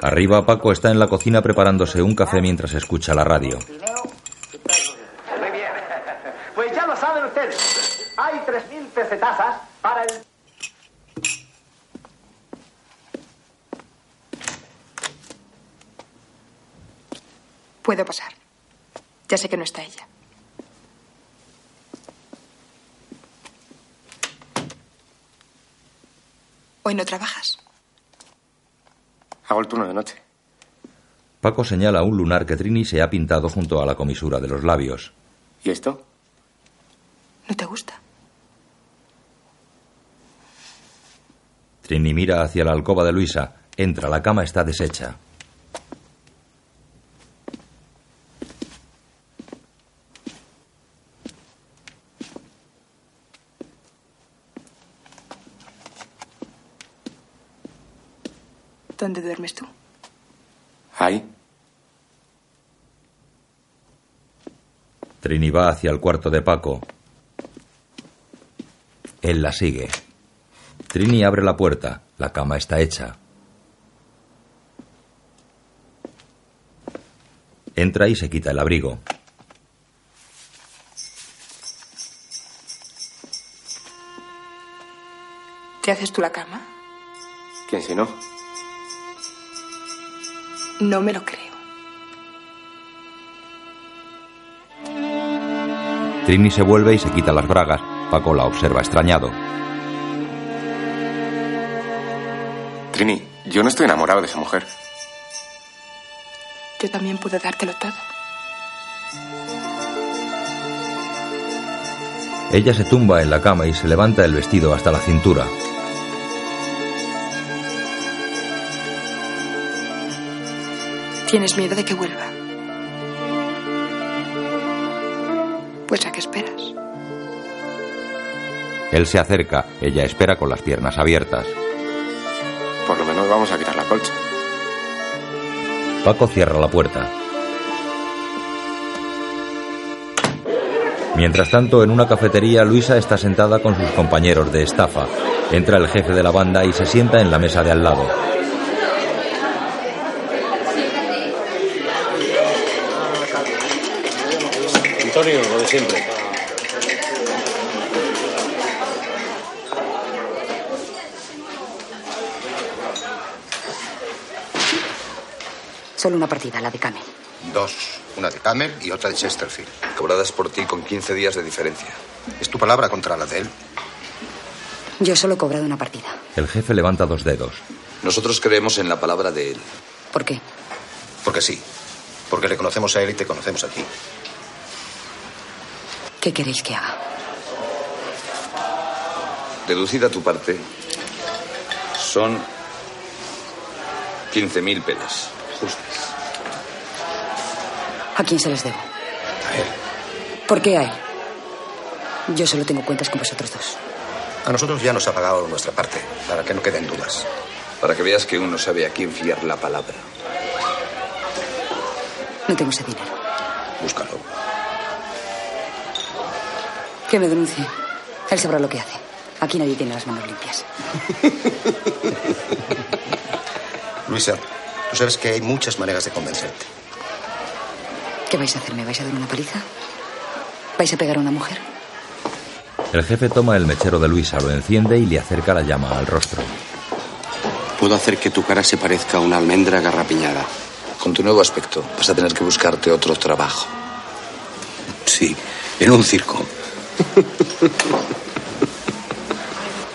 Arriba Paco está en la cocina preparándose un café mientras escucha la radio. Muy bien. Pues ya lo saben ustedes. Hay 3.000 pesetazas para el... Puedo pasar. Ya sé que no está ella. ¿Hoy no trabajas? Hago el turno de noche. Paco señala un lunar que Trini se ha pintado junto a la comisura de los labios. ¿Y esto? ¿No te gusta? Trini mira hacia la alcoba de Luisa. Entra, la cama está deshecha. ¿Dónde duermes tú? Ahí. Trini va hacia el cuarto de Paco. Él la sigue. Trini abre la puerta. La cama está hecha. Entra y se quita el abrigo. ¿Te haces tú la cama? ¿Quién si no? No me lo creo. Trini se vuelve y se quita las bragas. Paco la observa extrañado. Trini, yo no estoy enamorado de esa mujer. Yo también puedo dártelo todo. Ella se tumba en la cama y se levanta el vestido hasta la cintura. ¿Tienes miedo de que vuelva? Pues a qué esperas. Él se acerca, ella espera con las piernas abiertas. Menos vamos a quitar la colcha. Paco cierra la puerta. Mientras tanto, en una cafetería, Luisa está sentada con sus compañeros de estafa. Entra el jefe de la banda y se sienta en la mesa de al lado. Una partida, la de Camel. Dos. Una de Camel y otra de Chesterfield. Cobradas por ti con 15 días de diferencia. ¿Es tu palabra contra la de él? Yo solo he cobrado una partida. El jefe levanta dos dedos. Nosotros creemos en la palabra de él. ¿Por qué? Porque sí. Porque le conocemos a él y te conocemos a ti. ¿Qué queréis que haga? Deducida tu parte, son 15.000 pelas justas. ¿A quién se les debo? A él. ¿Por qué a él? Yo solo tengo cuentas con vosotros dos. A nosotros ya nos ha pagado nuestra parte, para que no queden dudas. Para que veas que uno sabe a quién fiar la palabra. No tengo ese dinero. Búscalo. Que me denuncie. Él sabrá lo que hace. Aquí nadie tiene las manos limpias. Luisa, tú sabes que hay muchas maneras de convencerte. ¿Qué vais a hacer? ¿Me vais a dar una paliza? ¿Vais a pegar a una mujer? El jefe toma el mechero de Luisa, lo enciende y le acerca la llama al rostro. Puedo hacer que tu cara se parezca a una almendra garrapiñada. Con tu nuevo aspecto vas a tener que buscarte otro trabajo. Sí, en un circo.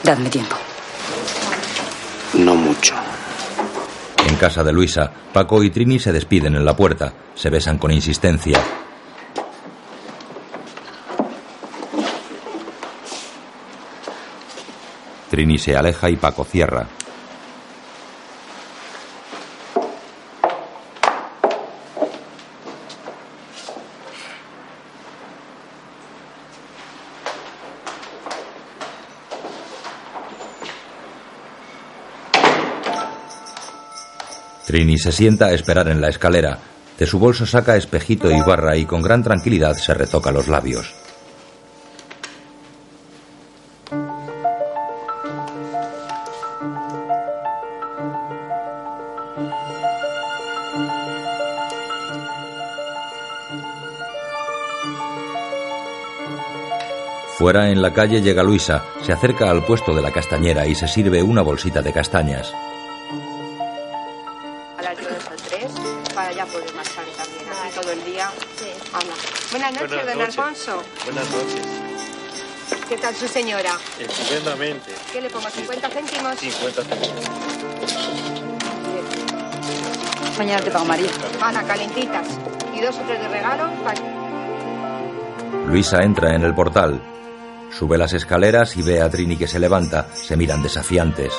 Dadme tiempo. No mucho. En casa de Luisa, Paco y Trini se despiden en la puerta. Se besan con insistencia. Trini se aleja y Paco cierra. Trini se sienta a esperar en la escalera. De su bolso saca espejito y barra y con gran tranquilidad se retoca los labios. Fuera en la calle llega Luisa, se acerca al puesto de la castañera y se sirve una bolsita de castañas. Buenas noches, Buenas don noches. Alfonso. Buenas noches. ¿Qué tal su señora? Estupendamente. ¿Qué le pongo? ¿50 céntimos? 50 céntimos. Mañana te pago María. Ana, calentitas. Y dos o tres de regalo. para- Luisa entra en el portal. Sube las escaleras y ve a Trini que se levanta. Se miran desafiantes.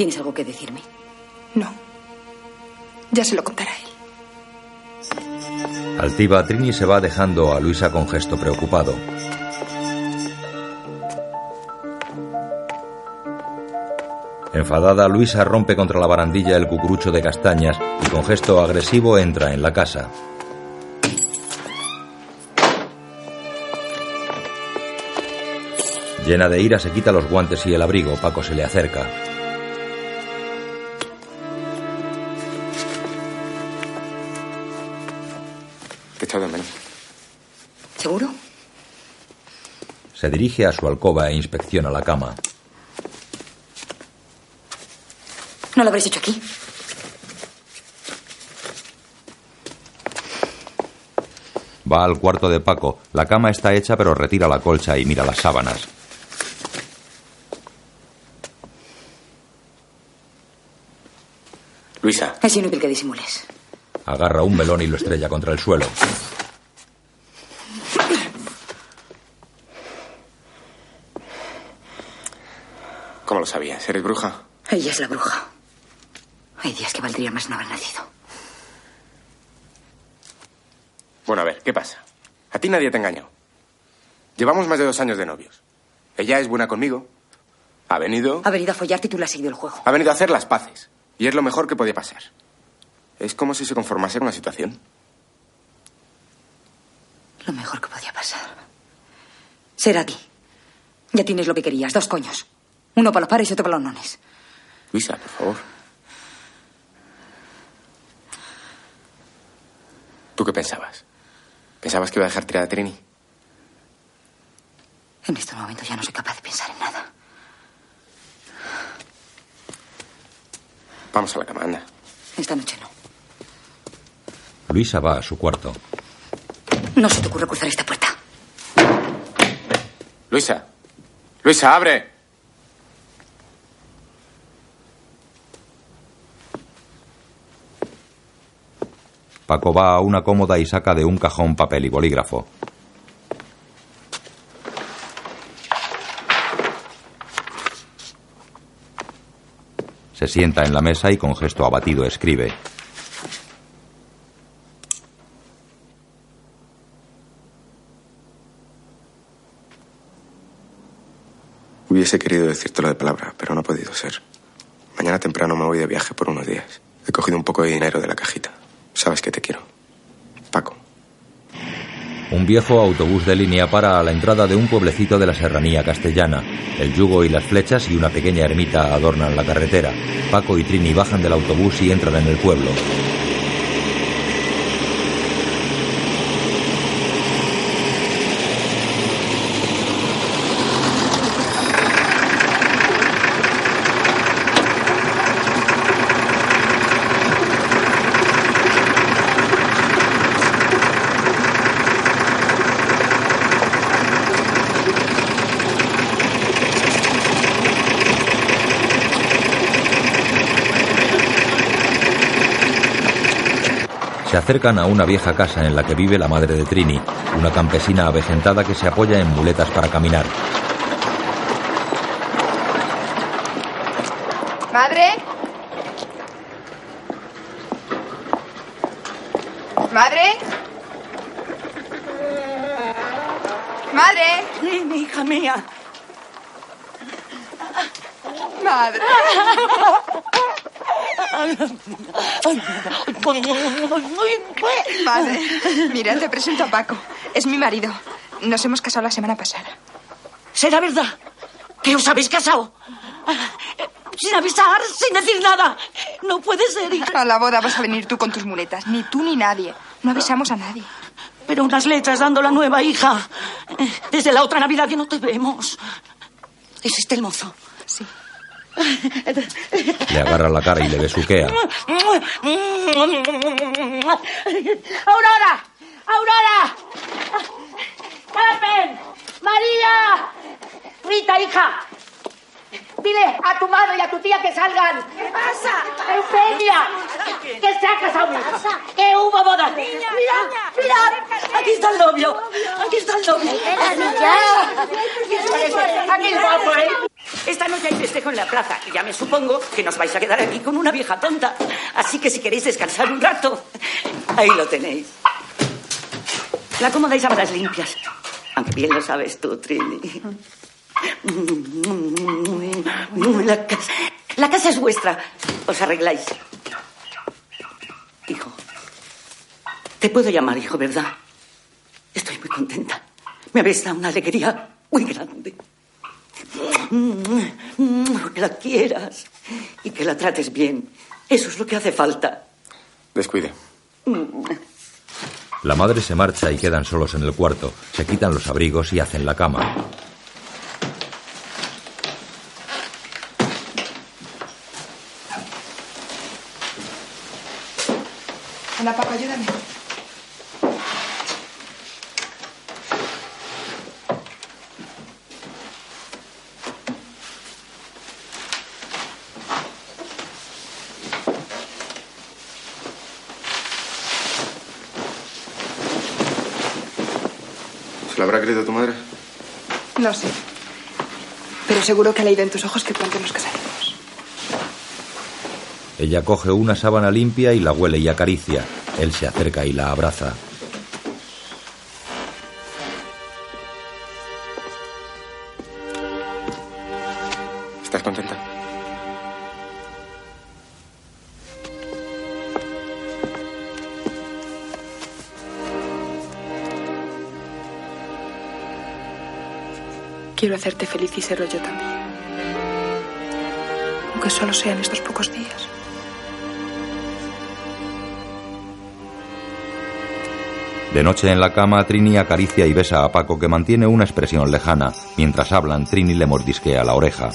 ¿Tienes algo que decirme? No. Ya se lo contará él. Altiva, Trini se va dejando a Luisa con gesto preocupado. Enfadada, Luisa rompe contra la barandilla el cucurucho de castañas y con gesto agresivo entra en la casa. Llena de ira se quita los guantes y el abrigo. Paco se le acerca. Se dirige a su alcoba e inspecciona la cama. ¿No lo habréis hecho aquí? Va al cuarto de Paco. La cama está hecha pero retira la colcha y mira las sábanas. Luisa, Es inútil que disimules. Agarra un melón y lo estrella contra el suelo. Lo sabías? ¿Eres bruja? Ella es la bruja. Hay días que valdría más no haber nacido. Bueno, a ver, ¿qué pasa? A ti nadie te ha engañado. Llevamos más de dos años de novios. Ella es buena conmigo. Ha venido. Ha venido a follarte y tú le has seguido el juego. Ha venido a hacer las paces. Y es lo mejor que podía pasar. Es como si se conformase con una situación. Lo mejor que podía pasar. Ser aquí. Ya tienes lo que querías, dos coños. Uno para los pares y otro para los nones. Luisa, por favor. ¿Tú qué pensabas? ¿Pensabas que iba a dejar tirada a Trini? En estos momentos ya no soy capaz de pensar en nada. Vamos a la cama, anda. Esta noche no. Luisa va a su cuarto. No se te ocurre cruzar esta puerta. Luisa. Luisa, abre. Paco va a una cómoda y saca de un cajón papel y bolígrafo. Se sienta en la mesa y con gesto abatido escribe. Hubiese querido decírtelo de palabra, pero no ha podido ser. Mañana temprano me voy de viaje por unos días. He cogido un poco de dinero de la cajita. Sabes que te quiero. Paco. Un viejo autobús de línea para a la entrada de un pueblecito de la serranía castellana. El yugo y las flechas y una pequeña ermita adornan la carretera. Paco y Trini bajan del autobús y entran en el pueblo. Acercan a una vieja casa en la que vive la madre de Trini, una campesina avejentada que se apoya en muletas para caminar. ¿Madre? ¿Madre? ¿Madre? mi hija mía. Madre. Madre, mira, te presento a Paco. Es mi marido. Nos hemos casado la semana pasada. ¿Será verdad que os habéis casado? Sin avisar, sin decir nada. No puede ser, hija. A la boda vas a venir tú con tus muletas. Ni tú ni nadie. No avisamos a nadie. Pero unas letras dando la nueva, hija. Desde la otra Navidad que no te vemos. ¿Es este el mozo? Sí. Le agarra la cara y le besuquea. ¡Aurora! ¡Aurora! ¡Carmen! ¡María! Rita, hija. Dile a tu madre y a tu tía que salgan. ¿Qué pasa? Eugenia, que se ha casado mi hija. Que hubo boda. Mira, mira. Aquí está el novio. Aquí está el novio. Aquí el guapo, ¿eh? Esta noche hay festejo en la plaza y ya me supongo que nos vais a quedar aquí con una vieja tonta. Así que si queréis descansar un rato, ahí lo tenéis. La cómoda y sábanas limpias. Aunque bien lo sabes tú, Trini. La casa, la casa es vuestra. Os arregláis. Hijo. Te puedo llamar hijo, ¿verdad? Estoy muy contenta. Me habéis dado una alegría muy grande. Que la quieras y que la trates bien. Eso es lo que hace falta. Descuide. La madre se marcha y quedan solos en el cuarto. Se quitan los abrigos y hacen la cama. Anda, papá, ayúdame. ¿Se lo habrá creído tu madre? No sé. Pero seguro que ha leído en tus ojos que pronto nos casaremos. Ella coge una sábana limpia y la huele y acaricia. Él se acerca y la abraza. ¿Estás contenta? Quiero hacerte feliz y serlo yo también. Aunque solo sean estos pocos días. De noche en la cama, Trini acaricia y besa a Paco que mantiene una expresión lejana. Mientras hablan, Trini le mordisquea la oreja.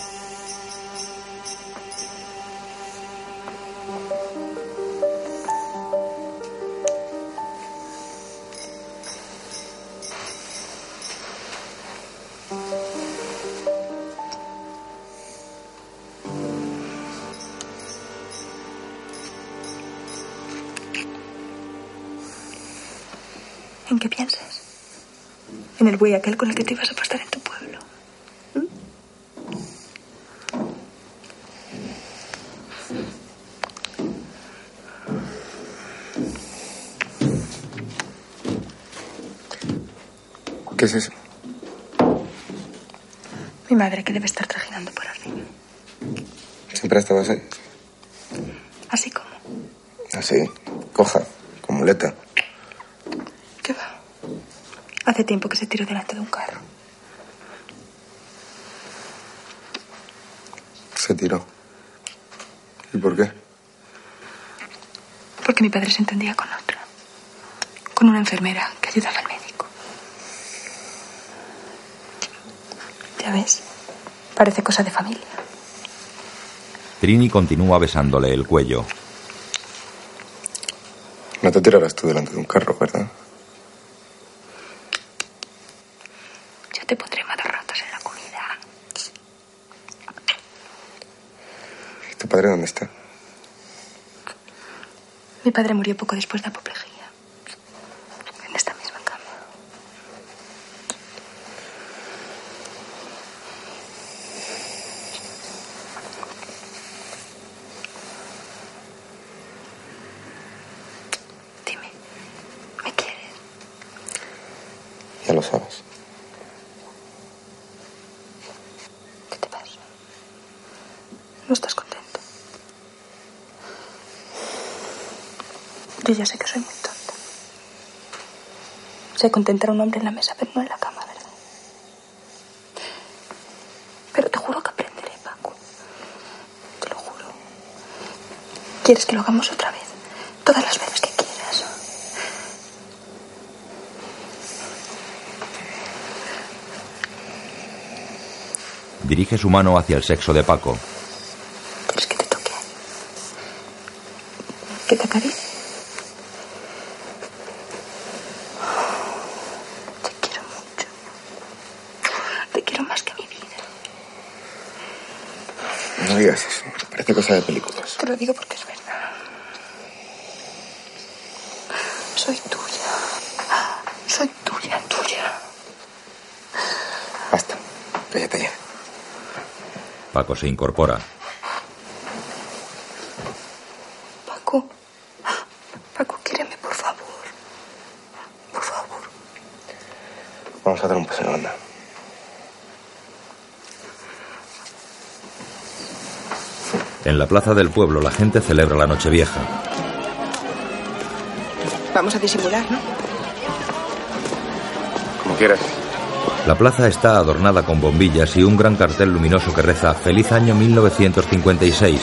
¿En qué piensas? En el buey aquel con el que te ibas a pastar en tu pueblo. ¿Qué es eso? Mi madre que debe estar trajinando por arriba. Siempre estabas ahí. Así como. Así, coja, con muleta. Hace tiempo que se tiró delante de un carro. Se tiró. ¿Y por qué? Porque mi padre se entendía con otra. Con una enfermera que ayudaba al médico. Ya ves, parece cosa de familia. Trini continúa besándole el cuello. No te tirarás tú delante de un carro, ¿verdad? Yo te pondré manos rotas en la comida. ¿Y tu padre murió poco después de apoplejía. En esta misma cama. Dime, ¿me quieres? Ya lo sabes. ¿Qué te pasa? ¿No estás contento? Yo ya sé que soy muy tonta. Sé contentar a un hombre en la mesa, pero no en la cama, ¿verdad? Pero te juro que aprenderé, Paco. Te lo juro. ¿Quieres que lo hagamos otra vez? Todas las veces que quieras. Dirige su mano hacia el sexo de Paco. ¿Quieres que te toque? ¿Que te acaricie? Te quiero mucho. Te quiero más que mi vida. No digas eso. Parece cosa de películas. Te lo digo porque es verdad. Soy tuya. Soy tuya, tuya. Basta. Cállate ya. Paco se incorpora. Paco. Paco, quíreme, por favor. Por favor. Vamos a dar un paseo, anda. En la plaza del pueblo la gente celebra la Nochevieja. Vamos a disimular, ¿no? Como quieras. La plaza está adornada con bombillas y un gran cartel luminoso que reza Feliz año 1956.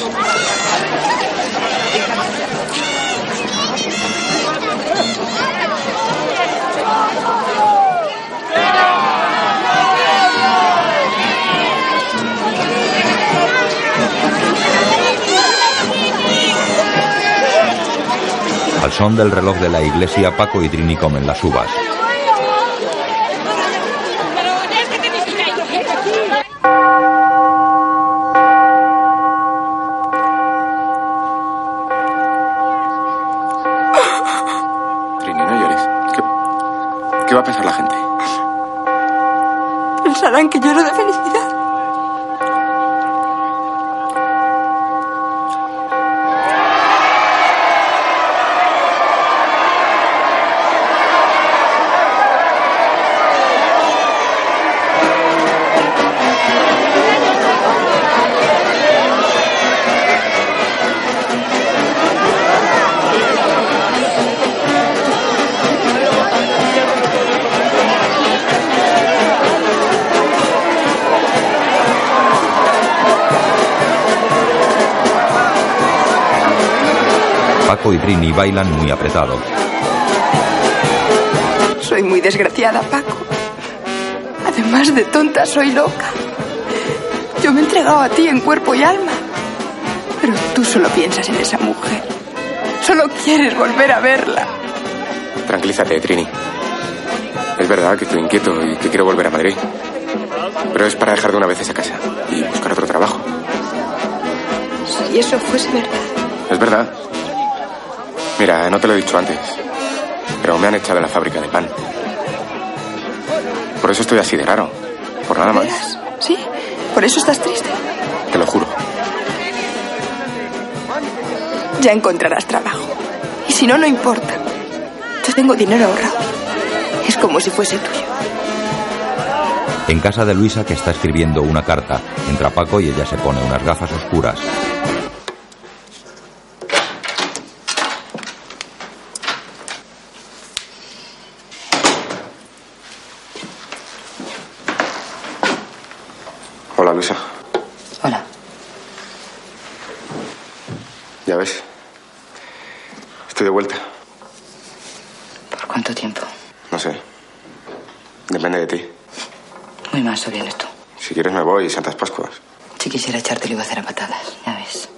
Al son del reloj de la iglesia, Paco y Trini comen las uvas. Trini, no llores. ¿Qué, qué va a pensar la gente? Pensarán que lloro de Paco y Trini bailan muy apretados. Soy muy desgraciada, Paco. Además de tonta, soy loca. Yo me he entregado a ti en cuerpo y alma. Pero tú solo piensas en esa mujer. Solo quieres volver a verla. Tranquilízate, Trini. Es verdad que estoy inquieto y que quiero volver a Madrid. Pero es para dejar de una vez esa casa y buscar otro trabajo. Si eso fuese verdad. Es verdad. Mira, no te lo he dicho antes, pero me han echado de la fábrica de pan. Por eso estoy así de raro. Por nada más. ¿Sí? ¿Por eso estás triste? Te lo juro. Ya encontrarás trabajo. Y si no, no importa. Yo tengo dinero ahorrado. Es como si fuese tuyo. En casa de Luisa, que está escribiendo una carta, entra Paco y ella se pone unas gafas oscuras. Hola, Luisa. Hola. Ya ves. Estoy de vuelta. ¿Por cuánto tiempo? No sé. Depende de ti. Muy mal vienes tú. Si quieres me voy, Santas Pascuas. Si quisiera echarte, lo iba a hacer a patadas. Ya ves.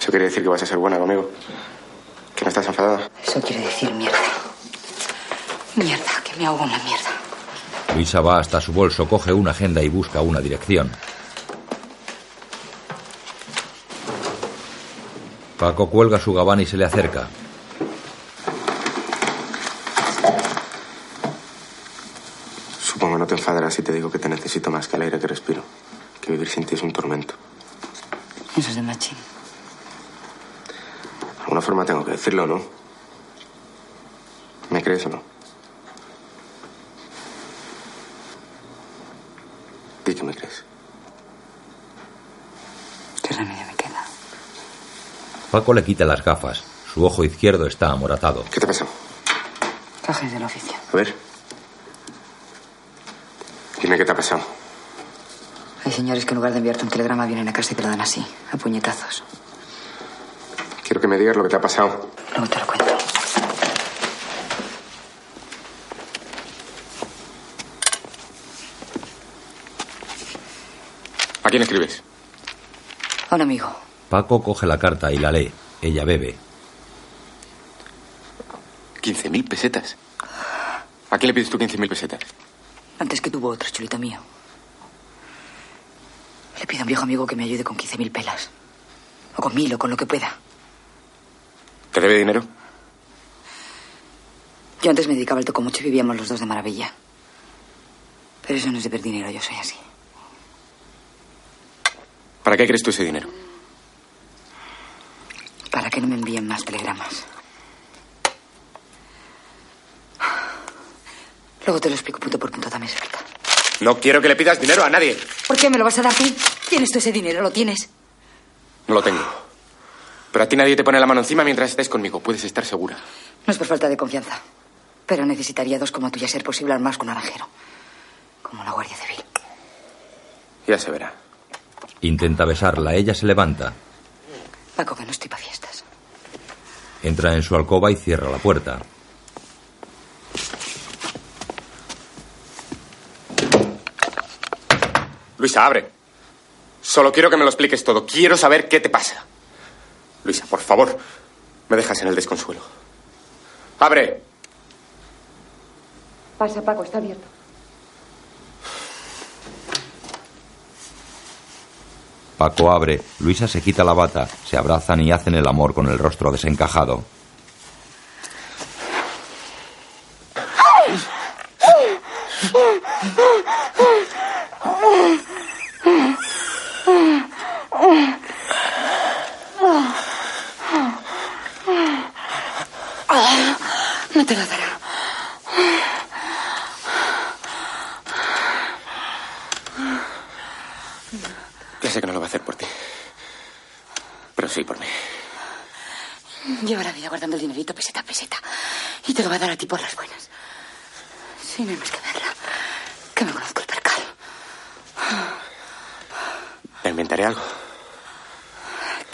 ¿Eso quiere decir que vas a ser buena conmigo? ¿Que no estás enfadada? Eso quiere decir mierda. Mierda, que me ahogo en la mierda. Va hasta su bolso, coge una agenda y busca una dirección. Paco cuelga su gabán y se le acerca. Supongo no te enfadarás si te digo que te necesito más que el aire que respiro. Que vivir sin ti es un tormento. Eso es de machín. De alguna forma tengo que decirlo, ¿no? ¿Me crees o no? Di que me crees. ¿Qué remedio me queda? Paco le quita las gafas. Su ojo izquierdo está amoratado. ¿Qué te pasa? Cajes del oficio. A ver. Dime qué te ha pasado. Hay señores que en lugar de enviarte un telegrama vienen a casa y te lo dan así, a puñetazos. Quiero que me digas lo que te ha pasado. Luego te lo cuento. ¿A quién escribes? A un amigo. Paco coge la carta y la lee. Ella bebe. 15.000 pesetas. ¿A quién le pides tú 15.000 pesetas? Antes que tuvo otro chulito mío. Le pido a un viejo amigo que me ayude con 15.000 pelas. O con mil o con lo que pueda. ¿Te debe dinero? Yo antes me dedicaba al tocomucho y vivíamos los dos de maravilla. Pero eso no es deber dinero, yo soy así. ¿Para qué crees tú ese dinero? Para que no me envíen más telegramas. Luego te lo explico punto por punto, dame suelta. No quiero que le pidas dinero a nadie. ¿Por qué me lo vas a dar tú? ¿Tienes tú ese dinero? ¿Lo tienes? No lo tengo. Pero a ti nadie te pone la mano encima mientras estés conmigo. Puedes estar segura. No es por falta de confianza. Pero necesitaría dos como tú y a ser posible al más con naranjero. Como la Guardia Civil. Ya se verá. Intenta besarla. Ella se levanta. Paco, que no estoy para fiestas. Entra en su alcoba y cierra la puerta. Luisa, abre. Solo quiero que me lo expliques todo. Quiero saber qué te pasa. Luisa, por favor, me dejas en el desconsuelo. ¡Abre! Pasa, Paco, está abierto. Paco abre. Luisa se quita la bata. Se abrazan y hacen el amor con el rostro desencajado. No te lo dará. Ya sé que no lo va a hacer por ti. Pero sí por mí. Lleva la vida guardando el dinerito peseta a peseta. Y te lo va a dar a ti por las buenas. Sí, no hay más que verla. Que me conozco el percal. Me inventaré algo.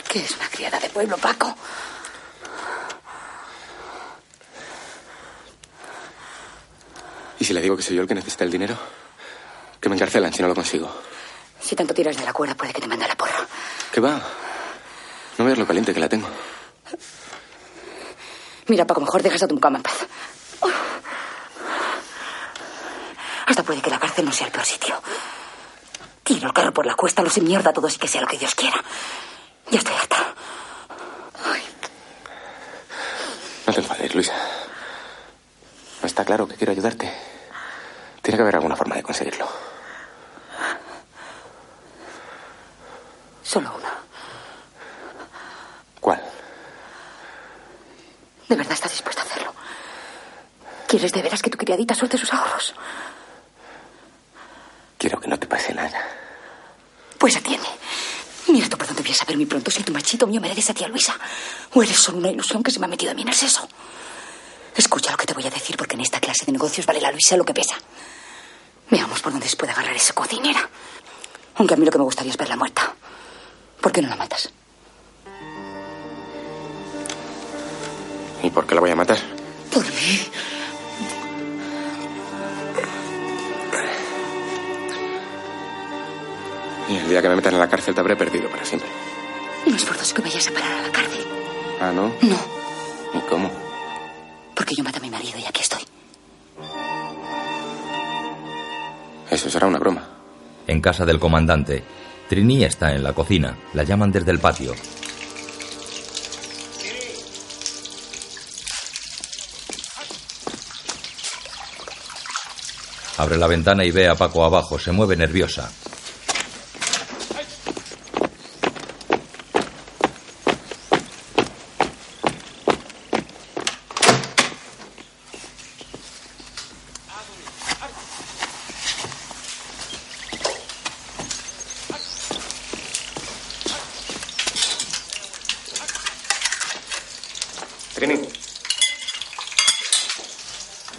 Que es una criada de pueblo, Paco. ¿Y si le digo que soy yo el que necesita el dinero? Que me encarcelan si no lo consigo. Si tanto tiras de la cuerda, puede que te mande a la porra. ¿Qué va? No veas lo caliente que la tengo. Mira, Paco, mejor dejas a tu mucama en paz. Hasta puede que la cárcel no sea el peor sitio. Tiro el carro por la cuesta, lo sé mierda a todos y que sea lo que Dios quiera. Ya estoy harta. No te enfades, Luisa. No está claro que quiero ayudarte. Tiene que haber alguna forma de conseguirlo. Solo una. ¿Cuál? ¿De verdad estás dispuesta a hacerlo? ¿Quieres de veras que tu criadita suelte sus ahorros? Quiero que no te pase nada. Pues atiende. Mira tú por dónde voy a saber muy pronto si tu machito mío me heredes a tía Luisa. O eres solo una ilusión que se me ha metido a mí en el seso. Escucha lo que te voy a decir porque en esta clase de negocios vale la Luisa lo que pesa. Veamos por dónde se puede agarrar esa cocinera. Aunque a mí lo que me gustaría es verla muerta. ¿Por qué no la matas? ¿Y por qué la voy a matar? Por mí. Y el día que me metan en la cárcel te habré perdido para siempre. No es forzoso que vayas a parar a la cárcel. Ah, ¿no? No, ¿Y cómo? porque yo maté a mi marido y aquí estoy. Eso será una broma. En casa del comandante, Trini está en la cocina. La llaman desde el patio. Abre la ventana y ve a Paco abajo. Se mueve nerviosa.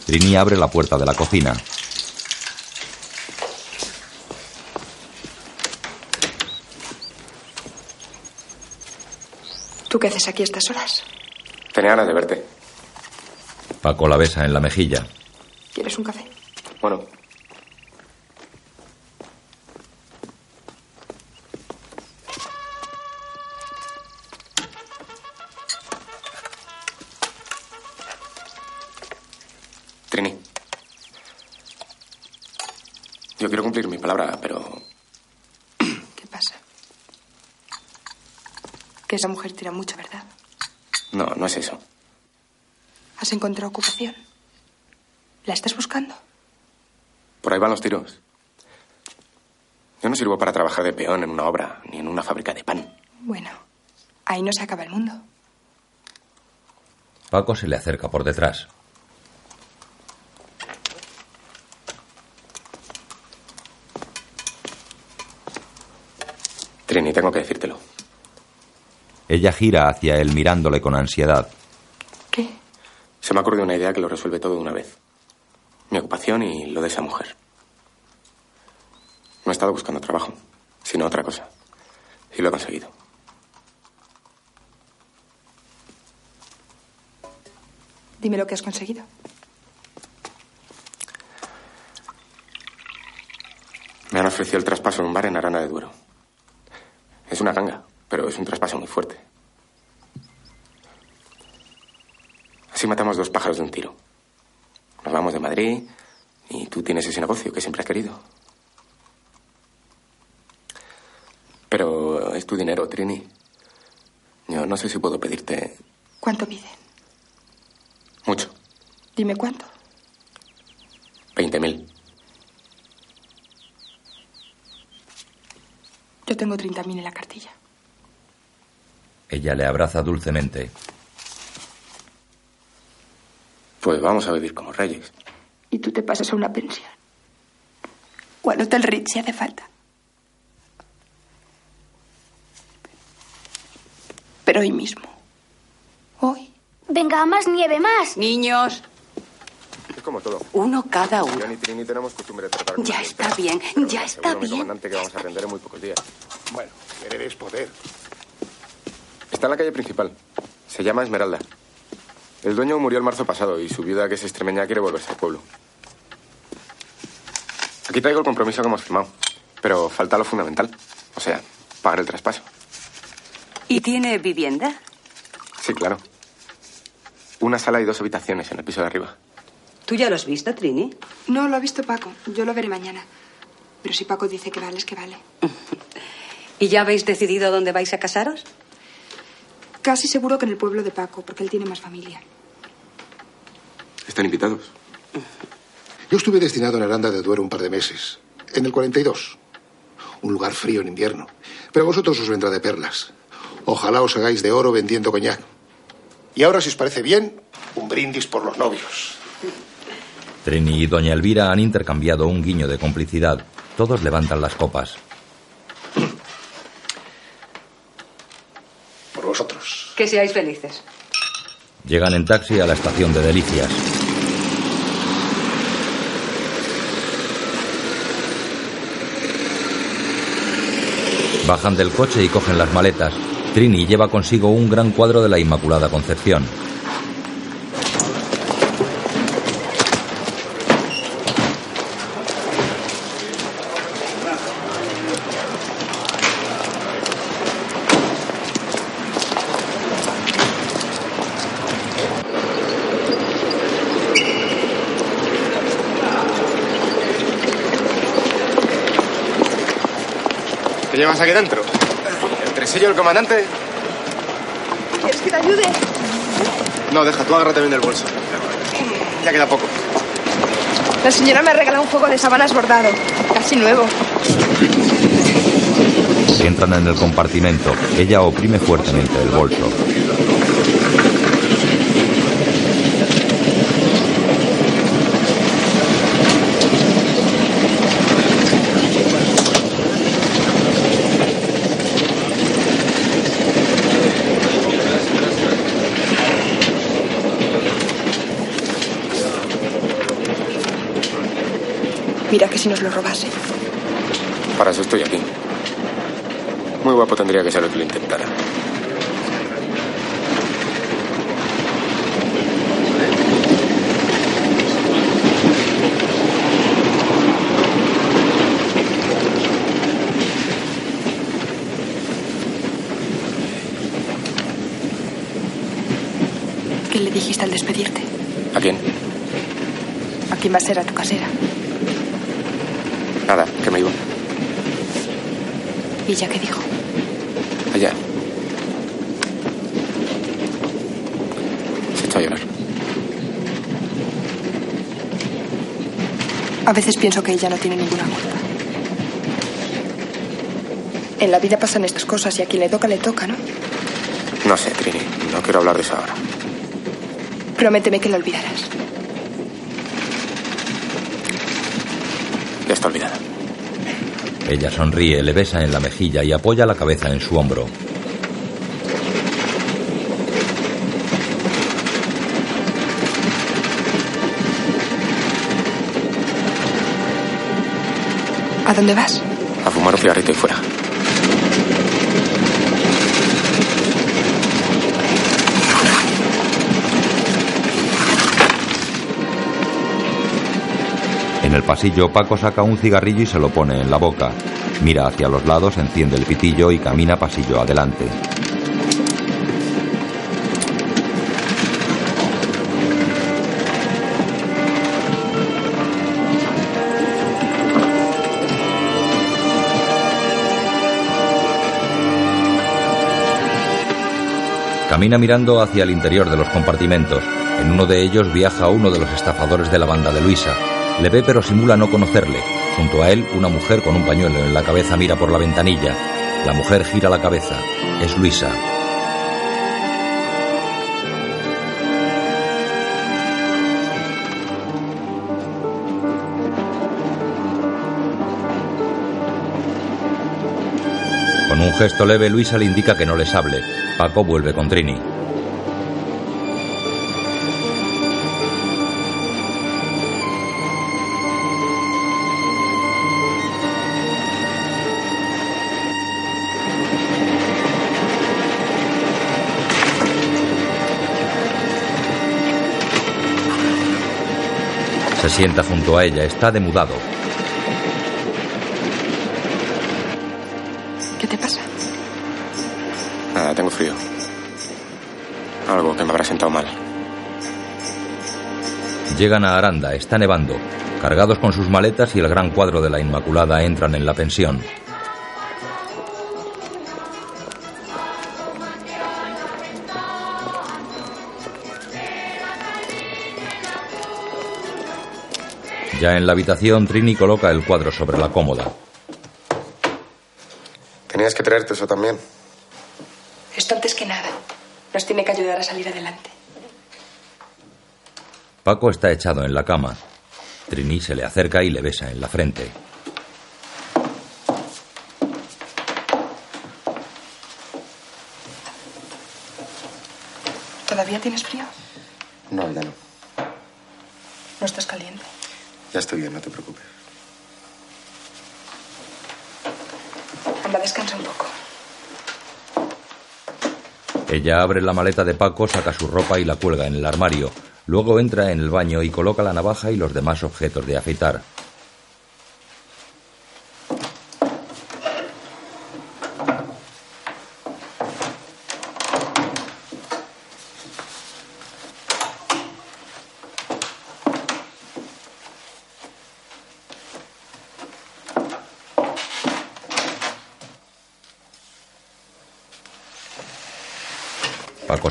Trini, abre la puerta de la cocina. ¿Tú qué haces aquí a estas horas? tenía ganas de verte. Paco la besa en la mejilla. ¿Quieres un café? Bueno, Trini. Yo quiero cumplir mi palabra, pero ¿Qué pasa? Que esa mujer tira mucho, ¿verdad? no, no es eso. ¿Has encontrado ocupación? ¿La estás buscando? Por ahí van los tiros. Yo no sirvo para trabajar de peón en una obra, ni en una fábrica de pan. Bueno, ahí no se acaba el mundo. Paco se le acerca por detrás. Trini, tengo que decírtelo. Ella gira hacia él mirándole con ansiedad. ¿Qué? Se me ha ocurrido una idea que lo resuelve todo de una vez. Mi ocupación y lo de esa mujer. No he estado buscando trabajo, sino otra cosa. Y lo he conseguido. Dime lo que has conseguido. Me han ofrecido el traspaso en un bar en Arana de Duero. Es una ganga, pero es un traspaso muy fuerte. Así matamos dos pájaros de un tiro. Nos vamos de Madrid y tú tienes ese negocio que siempre has querido. Pero es tu dinero, Trini. Yo no sé si puedo pedirte ¿Cuánto pide? mucho. Dime cuánto. Veinte mil. Yo tengo 30.000 en la cartilla. Ella le abraza dulcemente. Pues vamos a vivir como reyes. Y tú te pasas a una pensión. O al Hotel Ritz si hace falta. Pero hoy mismo. Hoy. Venga, más nieve, más. Niños, Es como todo. uno cada uno. Yo ni Trini tenemos costumbre de tratar con Ya está bien, ya está bien. comandante que vamos a aprender en muy pocos días. Bueno, querer es poder. Está en la calle principal. Se llama Esmeralda. El dueño murió el marzo pasado y su viuda, que es extremeña, quiere volverse al pueblo. Aquí traigo el compromiso que hemos firmado. Pero falta lo fundamental. O sea, pagar el traspaso. ¿Y tiene vivienda? Sí, claro. Una sala y dos habitaciones en el piso de arriba. ¿Tú ya lo has visto, Trini? No, lo ha visto Paco. Yo lo veré mañana. Pero si Paco dice que vale, es que vale. ¿Y ya habéis decidido dónde vais a casaros? Casi seguro que en el pueblo de Paco, porque él tiene más familia. Están invitados. Yo estuve destinado en Aranda de Duero un par de meses, en el 42. Un lugar frío en invierno. Pero a vosotros os vendrá de perlas. Ojalá os hagáis de oro vendiendo coñac. Y ahora, si os parece bien, un brindis por los novios. Trini y Doña Elvira han intercambiado un guiño de complicidad. Todos levantan las copas. Por vosotros. Que seáis felices. Llegan en taxi a la estación de Delicias. Bajan del coche y cogen las maletas. Trini lleva consigo un gran cuadro de la Inmaculada Concepción. ¿Qué llevas aquí dentro? ¿El tresillo del comandante? ¿Quieres que te ayude? No, deja, tú agárrate bien del bolso. Ya queda poco. La señora me ha regalado un juego de sábanas bordado. Casi nuevo. Entran en el compartimento. Ella oprime fuertemente el bolso. Nos lo robase. Para eso estoy aquí. Muy guapo tendría que ser el que lo intentara. ¿Qué le dijiste al despedirte? ¿A quién? ¿A quién va a ser a tu casera? Nada, que me iba. ¿Y ella qué dijo? Allá. Se echó a llorar. A veces pienso que ella no tiene ninguna culpa. En la vida pasan estas cosas y a quien le toca, le toca, ¿no? No sé, Trini. No quiero hablar de eso ahora. Prométeme que la olvidarás. Ya está olvidada. Ella sonríe, le besa en la mejilla y apoya la cabeza en su hombro. Dónde vas? A fumar un cigarrito y fuera. En el pasillo, Paco saca un cigarrillo y se lo pone en la boca. Mira hacia los lados, enciende el pitillo y camina pasillo adelante. Camina mirando hacia el interior de los compartimentos. En uno de ellos viaja uno de los estafadores de la banda de Luisa. Le ve pero simula no conocerle. Junto a él, una mujer con un pañuelo en la cabeza mira por la ventanilla. La mujer gira la cabeza. Es Luisa. Con un gesto leve, Luisa le indica que no les hable. Paco vuelve con Trini. Se sienta junto a ella, está demudado. Me habrá sentado mal. Llegan a Aranda, está nevando. Cargados con sus maletas y el gran cuadro de la Inmaculada entran en la pensión. Ya en la habitación, Trini coloca el cuadro sobre la cómoda. Tenías que traerte eso también. Esto antes que nada. Nos tiene que ayudar a salir adelante. Paco está echado en la cama. Trini se le acerca y le besa en la frente. ¿Todavía tienes frío? No, ya no. ¿No estás caliente? Ya estoy bien, no te preocupes. Anda, descansa un poco. Ella abre la maleta de Paco, saca su ropa y la cuelga en el armario. Luego entra en el baño y coloca la navaja y los demás objetos de afeitar.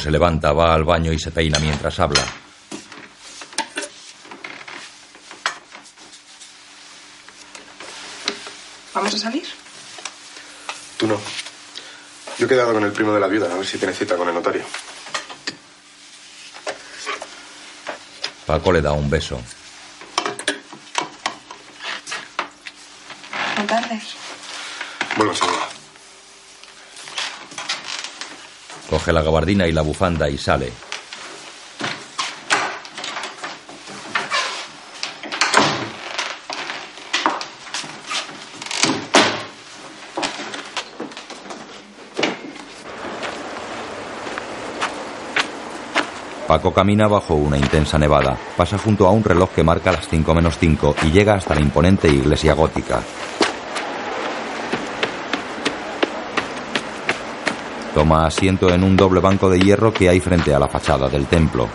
se levanta, va al baño y se peina mientras habla. ¿Vamos a salir? Tú no. Yo he quedado con el primo de la viuda, a ver si tiene cita con el notario. Paco le da un beso. No tardes. Bueno. Coge la gabardina y la bufanda y sale. Paco camina bajo una intensa nevada, pasa junto a un reloj que marca las 5 menos 5 y llega hasta la imponente iglesia gótica. Toma asiento en un doble banco de hierro que hay frente a la fachada del templo.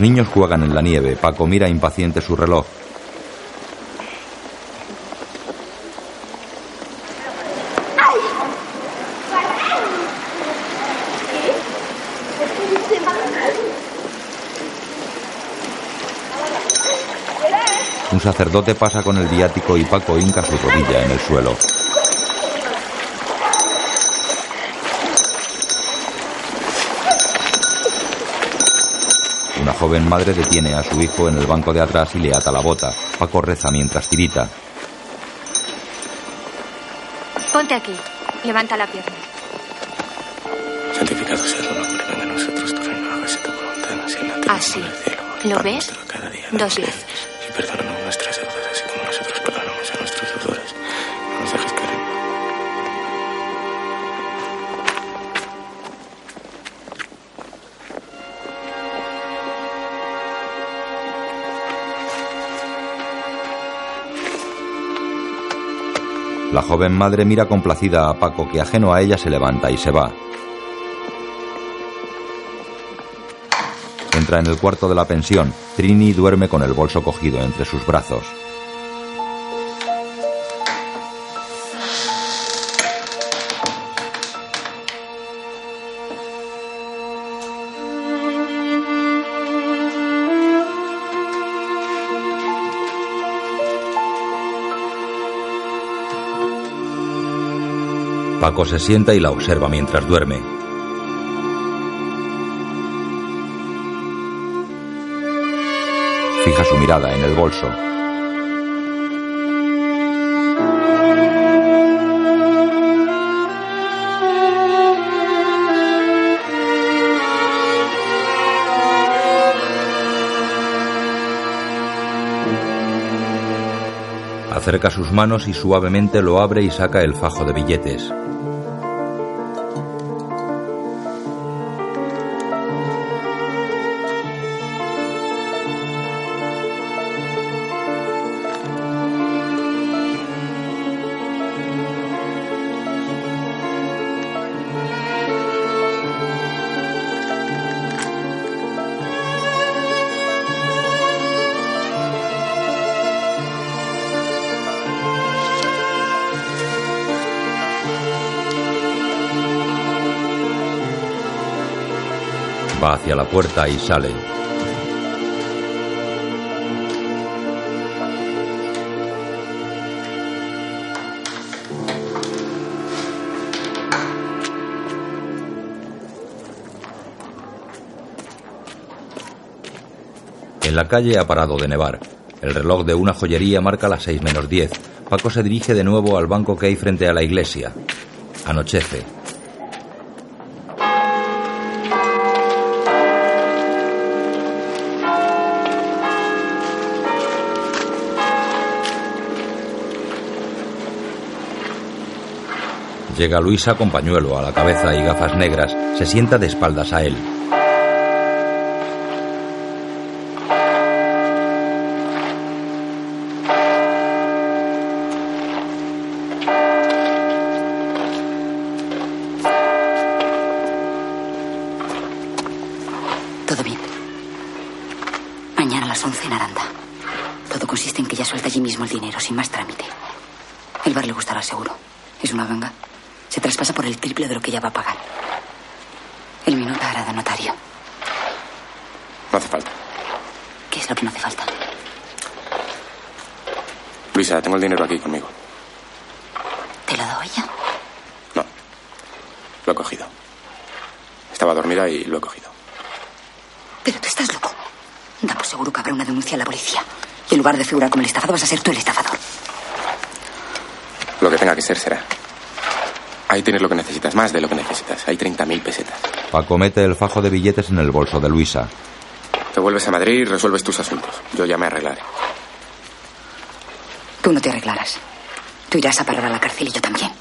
Niños juegan en la nieve. Paco mira impaciente su reloj. Un sacerdote pasa con el viático y Paco hinca su rodilla en el suelo. Una joven madre detiene a su hijo en el banco de atrás y le ata la bota. Paco reza mientras tirita. Ponte aquí. Levanta la pierna. Santificado sea tu nombre, venga a nosotros tu reino, hágase tu voluntad, así en la tierra Así. ¿Lo ves? Cada día Dos veces. Joven madre mira complacida a Paco que ajeno a ella se levanta y se va. Entra en el cuarto de la pensión. Trini duerme con el bolso cogido entre sus brazos. Se sienta y la observa mientras duerme. Fija su mirada en el bolso. Acerca sus manos y suavemente lo abre y saca el fajo de billetes. Hacia la puerta y sale. En la calle ha parado de nevar. El reloj de una joyería marca las 6 menos 10. Paco se dirige de nuevo al banco que hay frente a la iglesia. Anochece. Llega Luisa con pañuelo a la cabeza y gafas negras. Se sienta de espaldas a él. Ser tú el estafador. Lo que tenga que ser será. Ahí tienes lo que necesitas, más de lo que necesitas. Hay 30.000 pesetas. Paco mete el fajo de billetes en el bolso de Luisa. Te vuelves a Madrid y resuelves tus asuntos. Yo ya me arreglaré. Tú no te arreglarás. Tú irás a parar a la cárcel y yo también.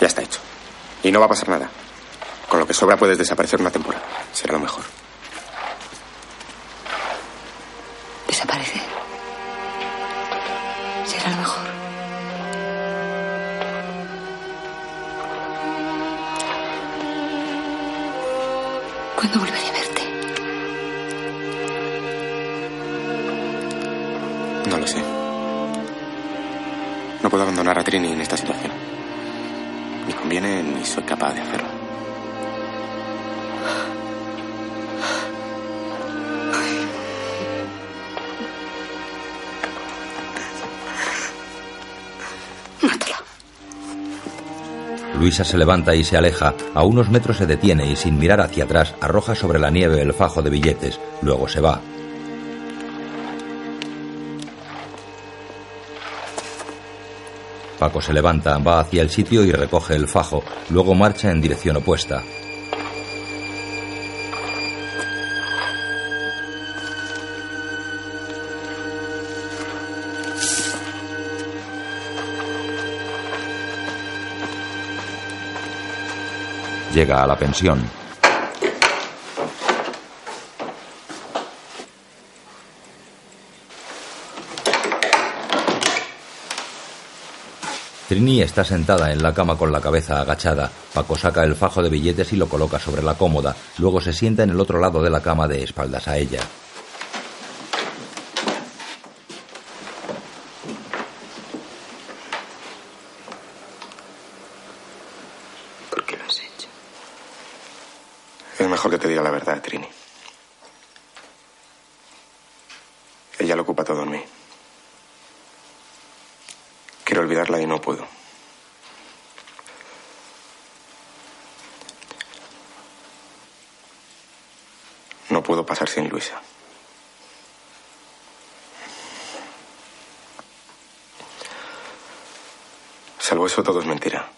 Ya está hecho. Y no va a pasar nada. Con lo que sobra puedes desaparecer una temporada. Será lo mejor. Abandonar a Trini en esta situación. Ni conviene ni soy capaz de hacerlo. Luisa se levanta y se aleja. A unos metros se detiene y sin mirar hacia atrás arroja sobre la nieve el fajo de billetes. Luego se va. Paco se levanta, va hacia el sitio y recoge el fajo. Luego marcha en dirección opuesta. Llega a la pensión. Trini está sentada en la cama con la cabeza agachada. Paco saca el fajo de billetes y lo coloca sobre la cómoda. Luego se sienta en el otro lado de la cama de espaldas a ella. ¿Por qué lo has hecho? Es mejor que te diga la verdad, Trini. Ella lo ocupa todo en mí. Quiero olvidarla y no puedo. No puedo pasar sin Luisa. Salvo eso, todo es mentira.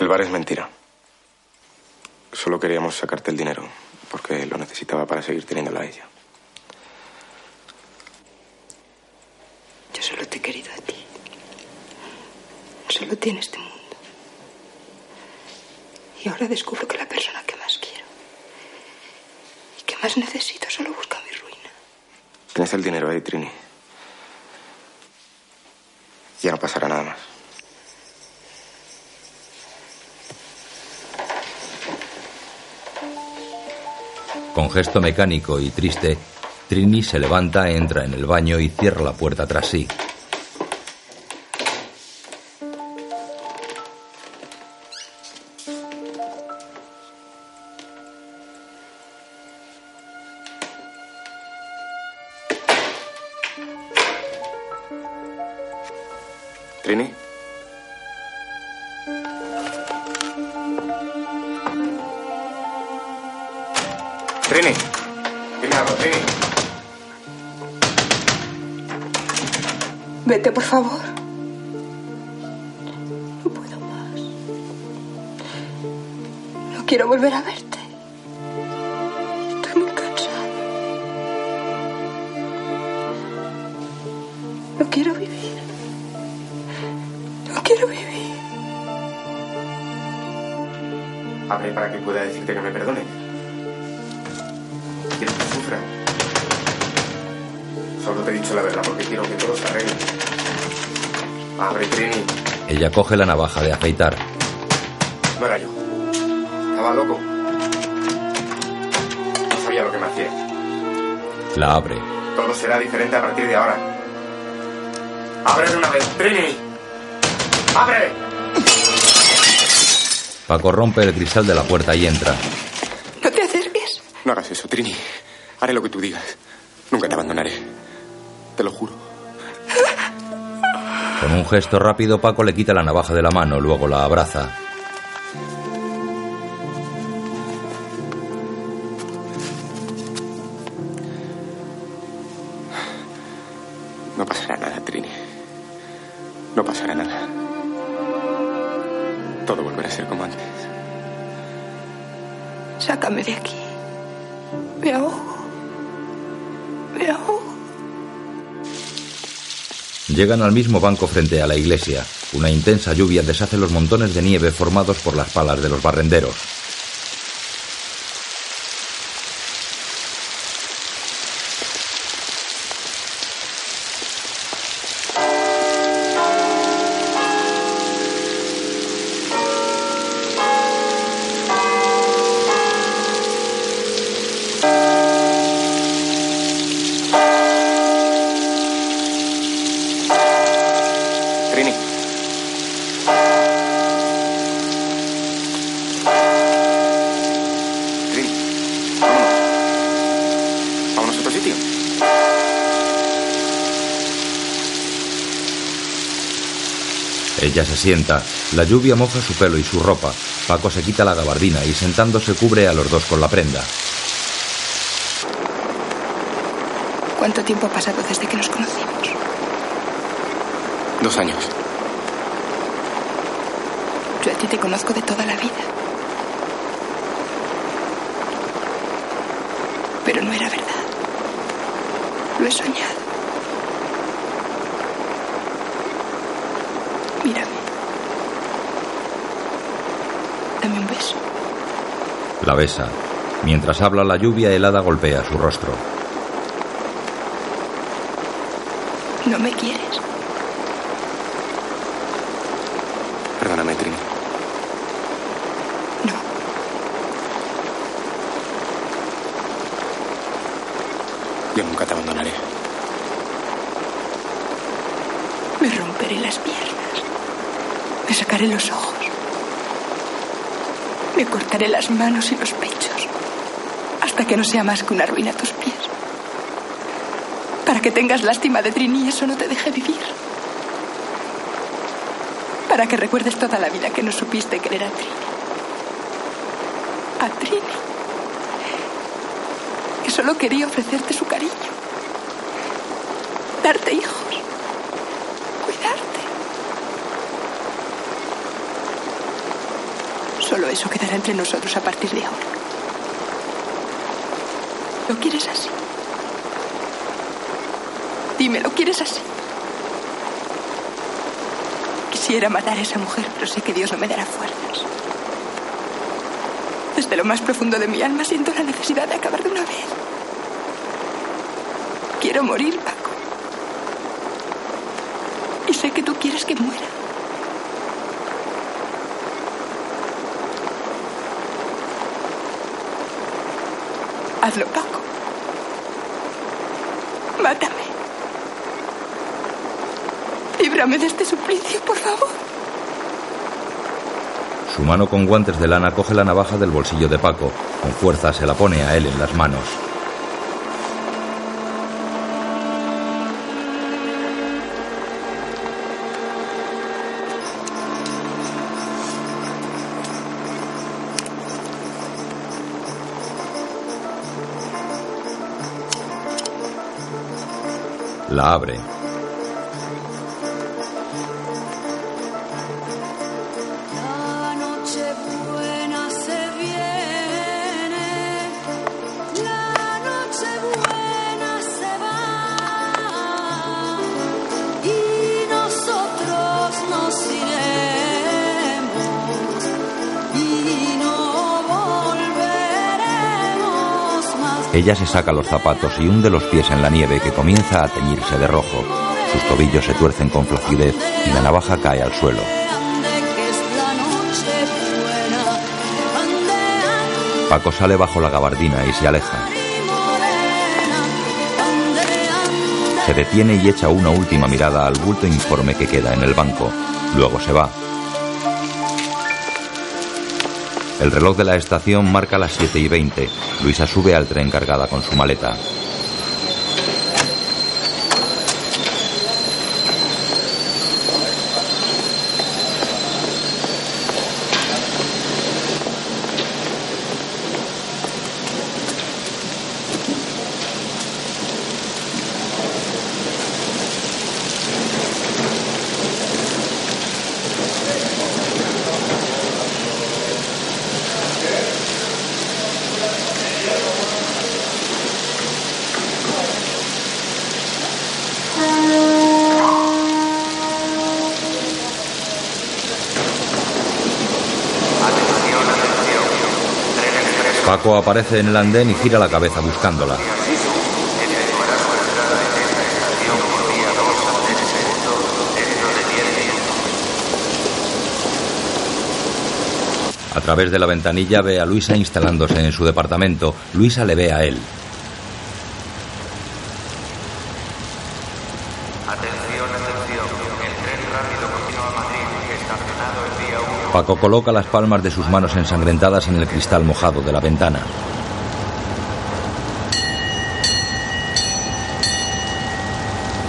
El bar es mentira. Solo queríamos sacarte el dinero, porque lo necesitaba para seguir teniéndola a ella. Yo solo te he querido a ti. Solo tiene este mundo. Y ahora descubro que la persona que más quiero y que más necesito solo busca mi ruina. Tienes el dinero ahí, Trini. Ya no pasará nada más. Con gesto mecánico y triste, Trini se levanta, entra en el baño y cierra la puerta tras sí. ¿Quieres que sufra? Solo te he dicho la verdad porque quiero que todo se arregle. Abre, Trini. Ella coge la navaja de afeitar. No era yo. Estaba loco. No sabía lo que me hacía. La abre. Todo será diferente a partir de ahora. ¡Abre de una vez, Trini! ¡Abre! Paco rompe el cristal de la puerta y entra. No te acerques. No hagas eso, Trini. Haré lo que tú digas. Nunca te abandonaré. Te lo juro. Con un gesto rápido, Paco le quita la navaja de la mano, luego la abraza. Al mismo banco frente a la iglesia. Una intensa lluvia deshace los montones de nieve formados por las palas de los barrenderos. Ella se sienta. La lluvia moja su pelo y su ropa. Paco se quita la gabardina y sentándose cubre a los dos con la prenda. ¿Cuánto tiempo ha pasado desde que nos conocimos? Dos años. Yo a ti te conozco de toda la vida. Pero no era verdad. Lo he soñado. Mírame. Dame un beso. La besa. Mientras habla, la lluvia helada golpea su rostro. No me quieres. Perdóname, Trini. No. Yo nunca te abandonaré. Me romperé las piernas. Me sacaré los ojos. Las manos y los pechos. Hasta que no sea más que una ruina a tus pies. Para que tengas lástima de Trini y eso no te deje vivir. Para que recuerdes toda la vida que no supiste querer a Trini. A Trini. Que solo quería ofrecerte su cariño. Darte hijos. Cuidarte. Solo eso quedará entre nosotros a partir de ahora. ¿Lo quieres así? Dime, ¿lo quieres así? Quisiera matar a esa mujer, pero sé que Dios no me dará fuerzas. Desde lo más profundo de mi alma siento la necesidad de acabar de una vez. Quiero morir, Paco. Y sé que tú quieres que muera. Hazlo, Paco. Mátame. Líbrame de este suplicio, por favor. Su mano con guantes de lana coge la navaja del bolsillo de Paco. Con fuerza se la pone a él en las manos. La abre. Ella se saca los zapatos y hunde los pies en la nieve que comienza a teñirse de rojo. Sus tobillos se tuercen con flacidez y la navaja cae al suelo. Paco sale bajo la gabardina y se aleja. Se detiene y echa una última mirada al bulto informe que queda en el banco. Luego se va. El reloj de la estación marca las 7 y 20. Luisa sube al tren cargada con su maleta. Paco aparece en el andén y gira la cabeza buscándola. A través de la ventanilla ve a Luisa instalándose en su departamento. Luisa le ve a él. Atención, atención. El tren rápido continúa a Madrid, estacionado en vía 1. Paco coloca las palmas de sus manos ensangrentadas en el cristal mojado de la ventana.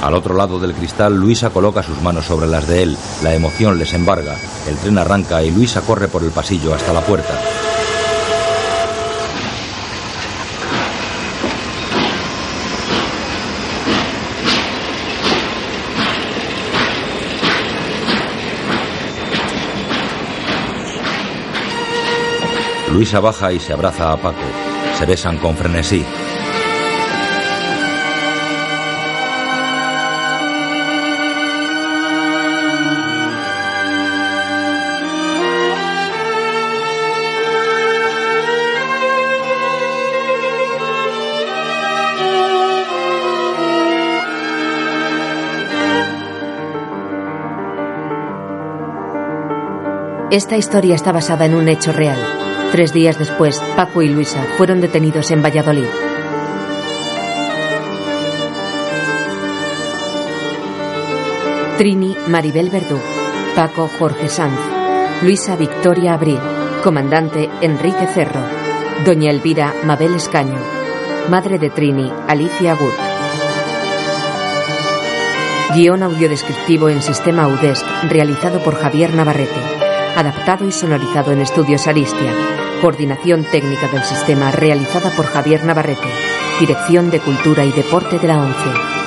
Al otro lado del cristal, Luisa coloca sus manos sobre las de él. La emoción les embarga. El tren arranca y Luisa corre por el pasillo hasta la puerta. Luisa baja y se abraza a Paco. Se besan con frenesí. Esta historia está basada en un hecho real. Tres días después, Paco y Luisa fueron detenidos en Valladolid. Trini Maribel Verdú, Paco Jorge Sanz, Luisa Victoria Abril, comandante Enrique Cerro, Doña Elvira Mabel Escaño, madre de Trini Alicia Gut. Guión audiodescriptivo en sistema UDESC realizado por Javier Navarrete, adaptado y sonorizado en Estudios Aristia. Coordinación técnica del sistema realizada por Javier Navarrete. Dirección de Cultura y Deporte de la ONCE.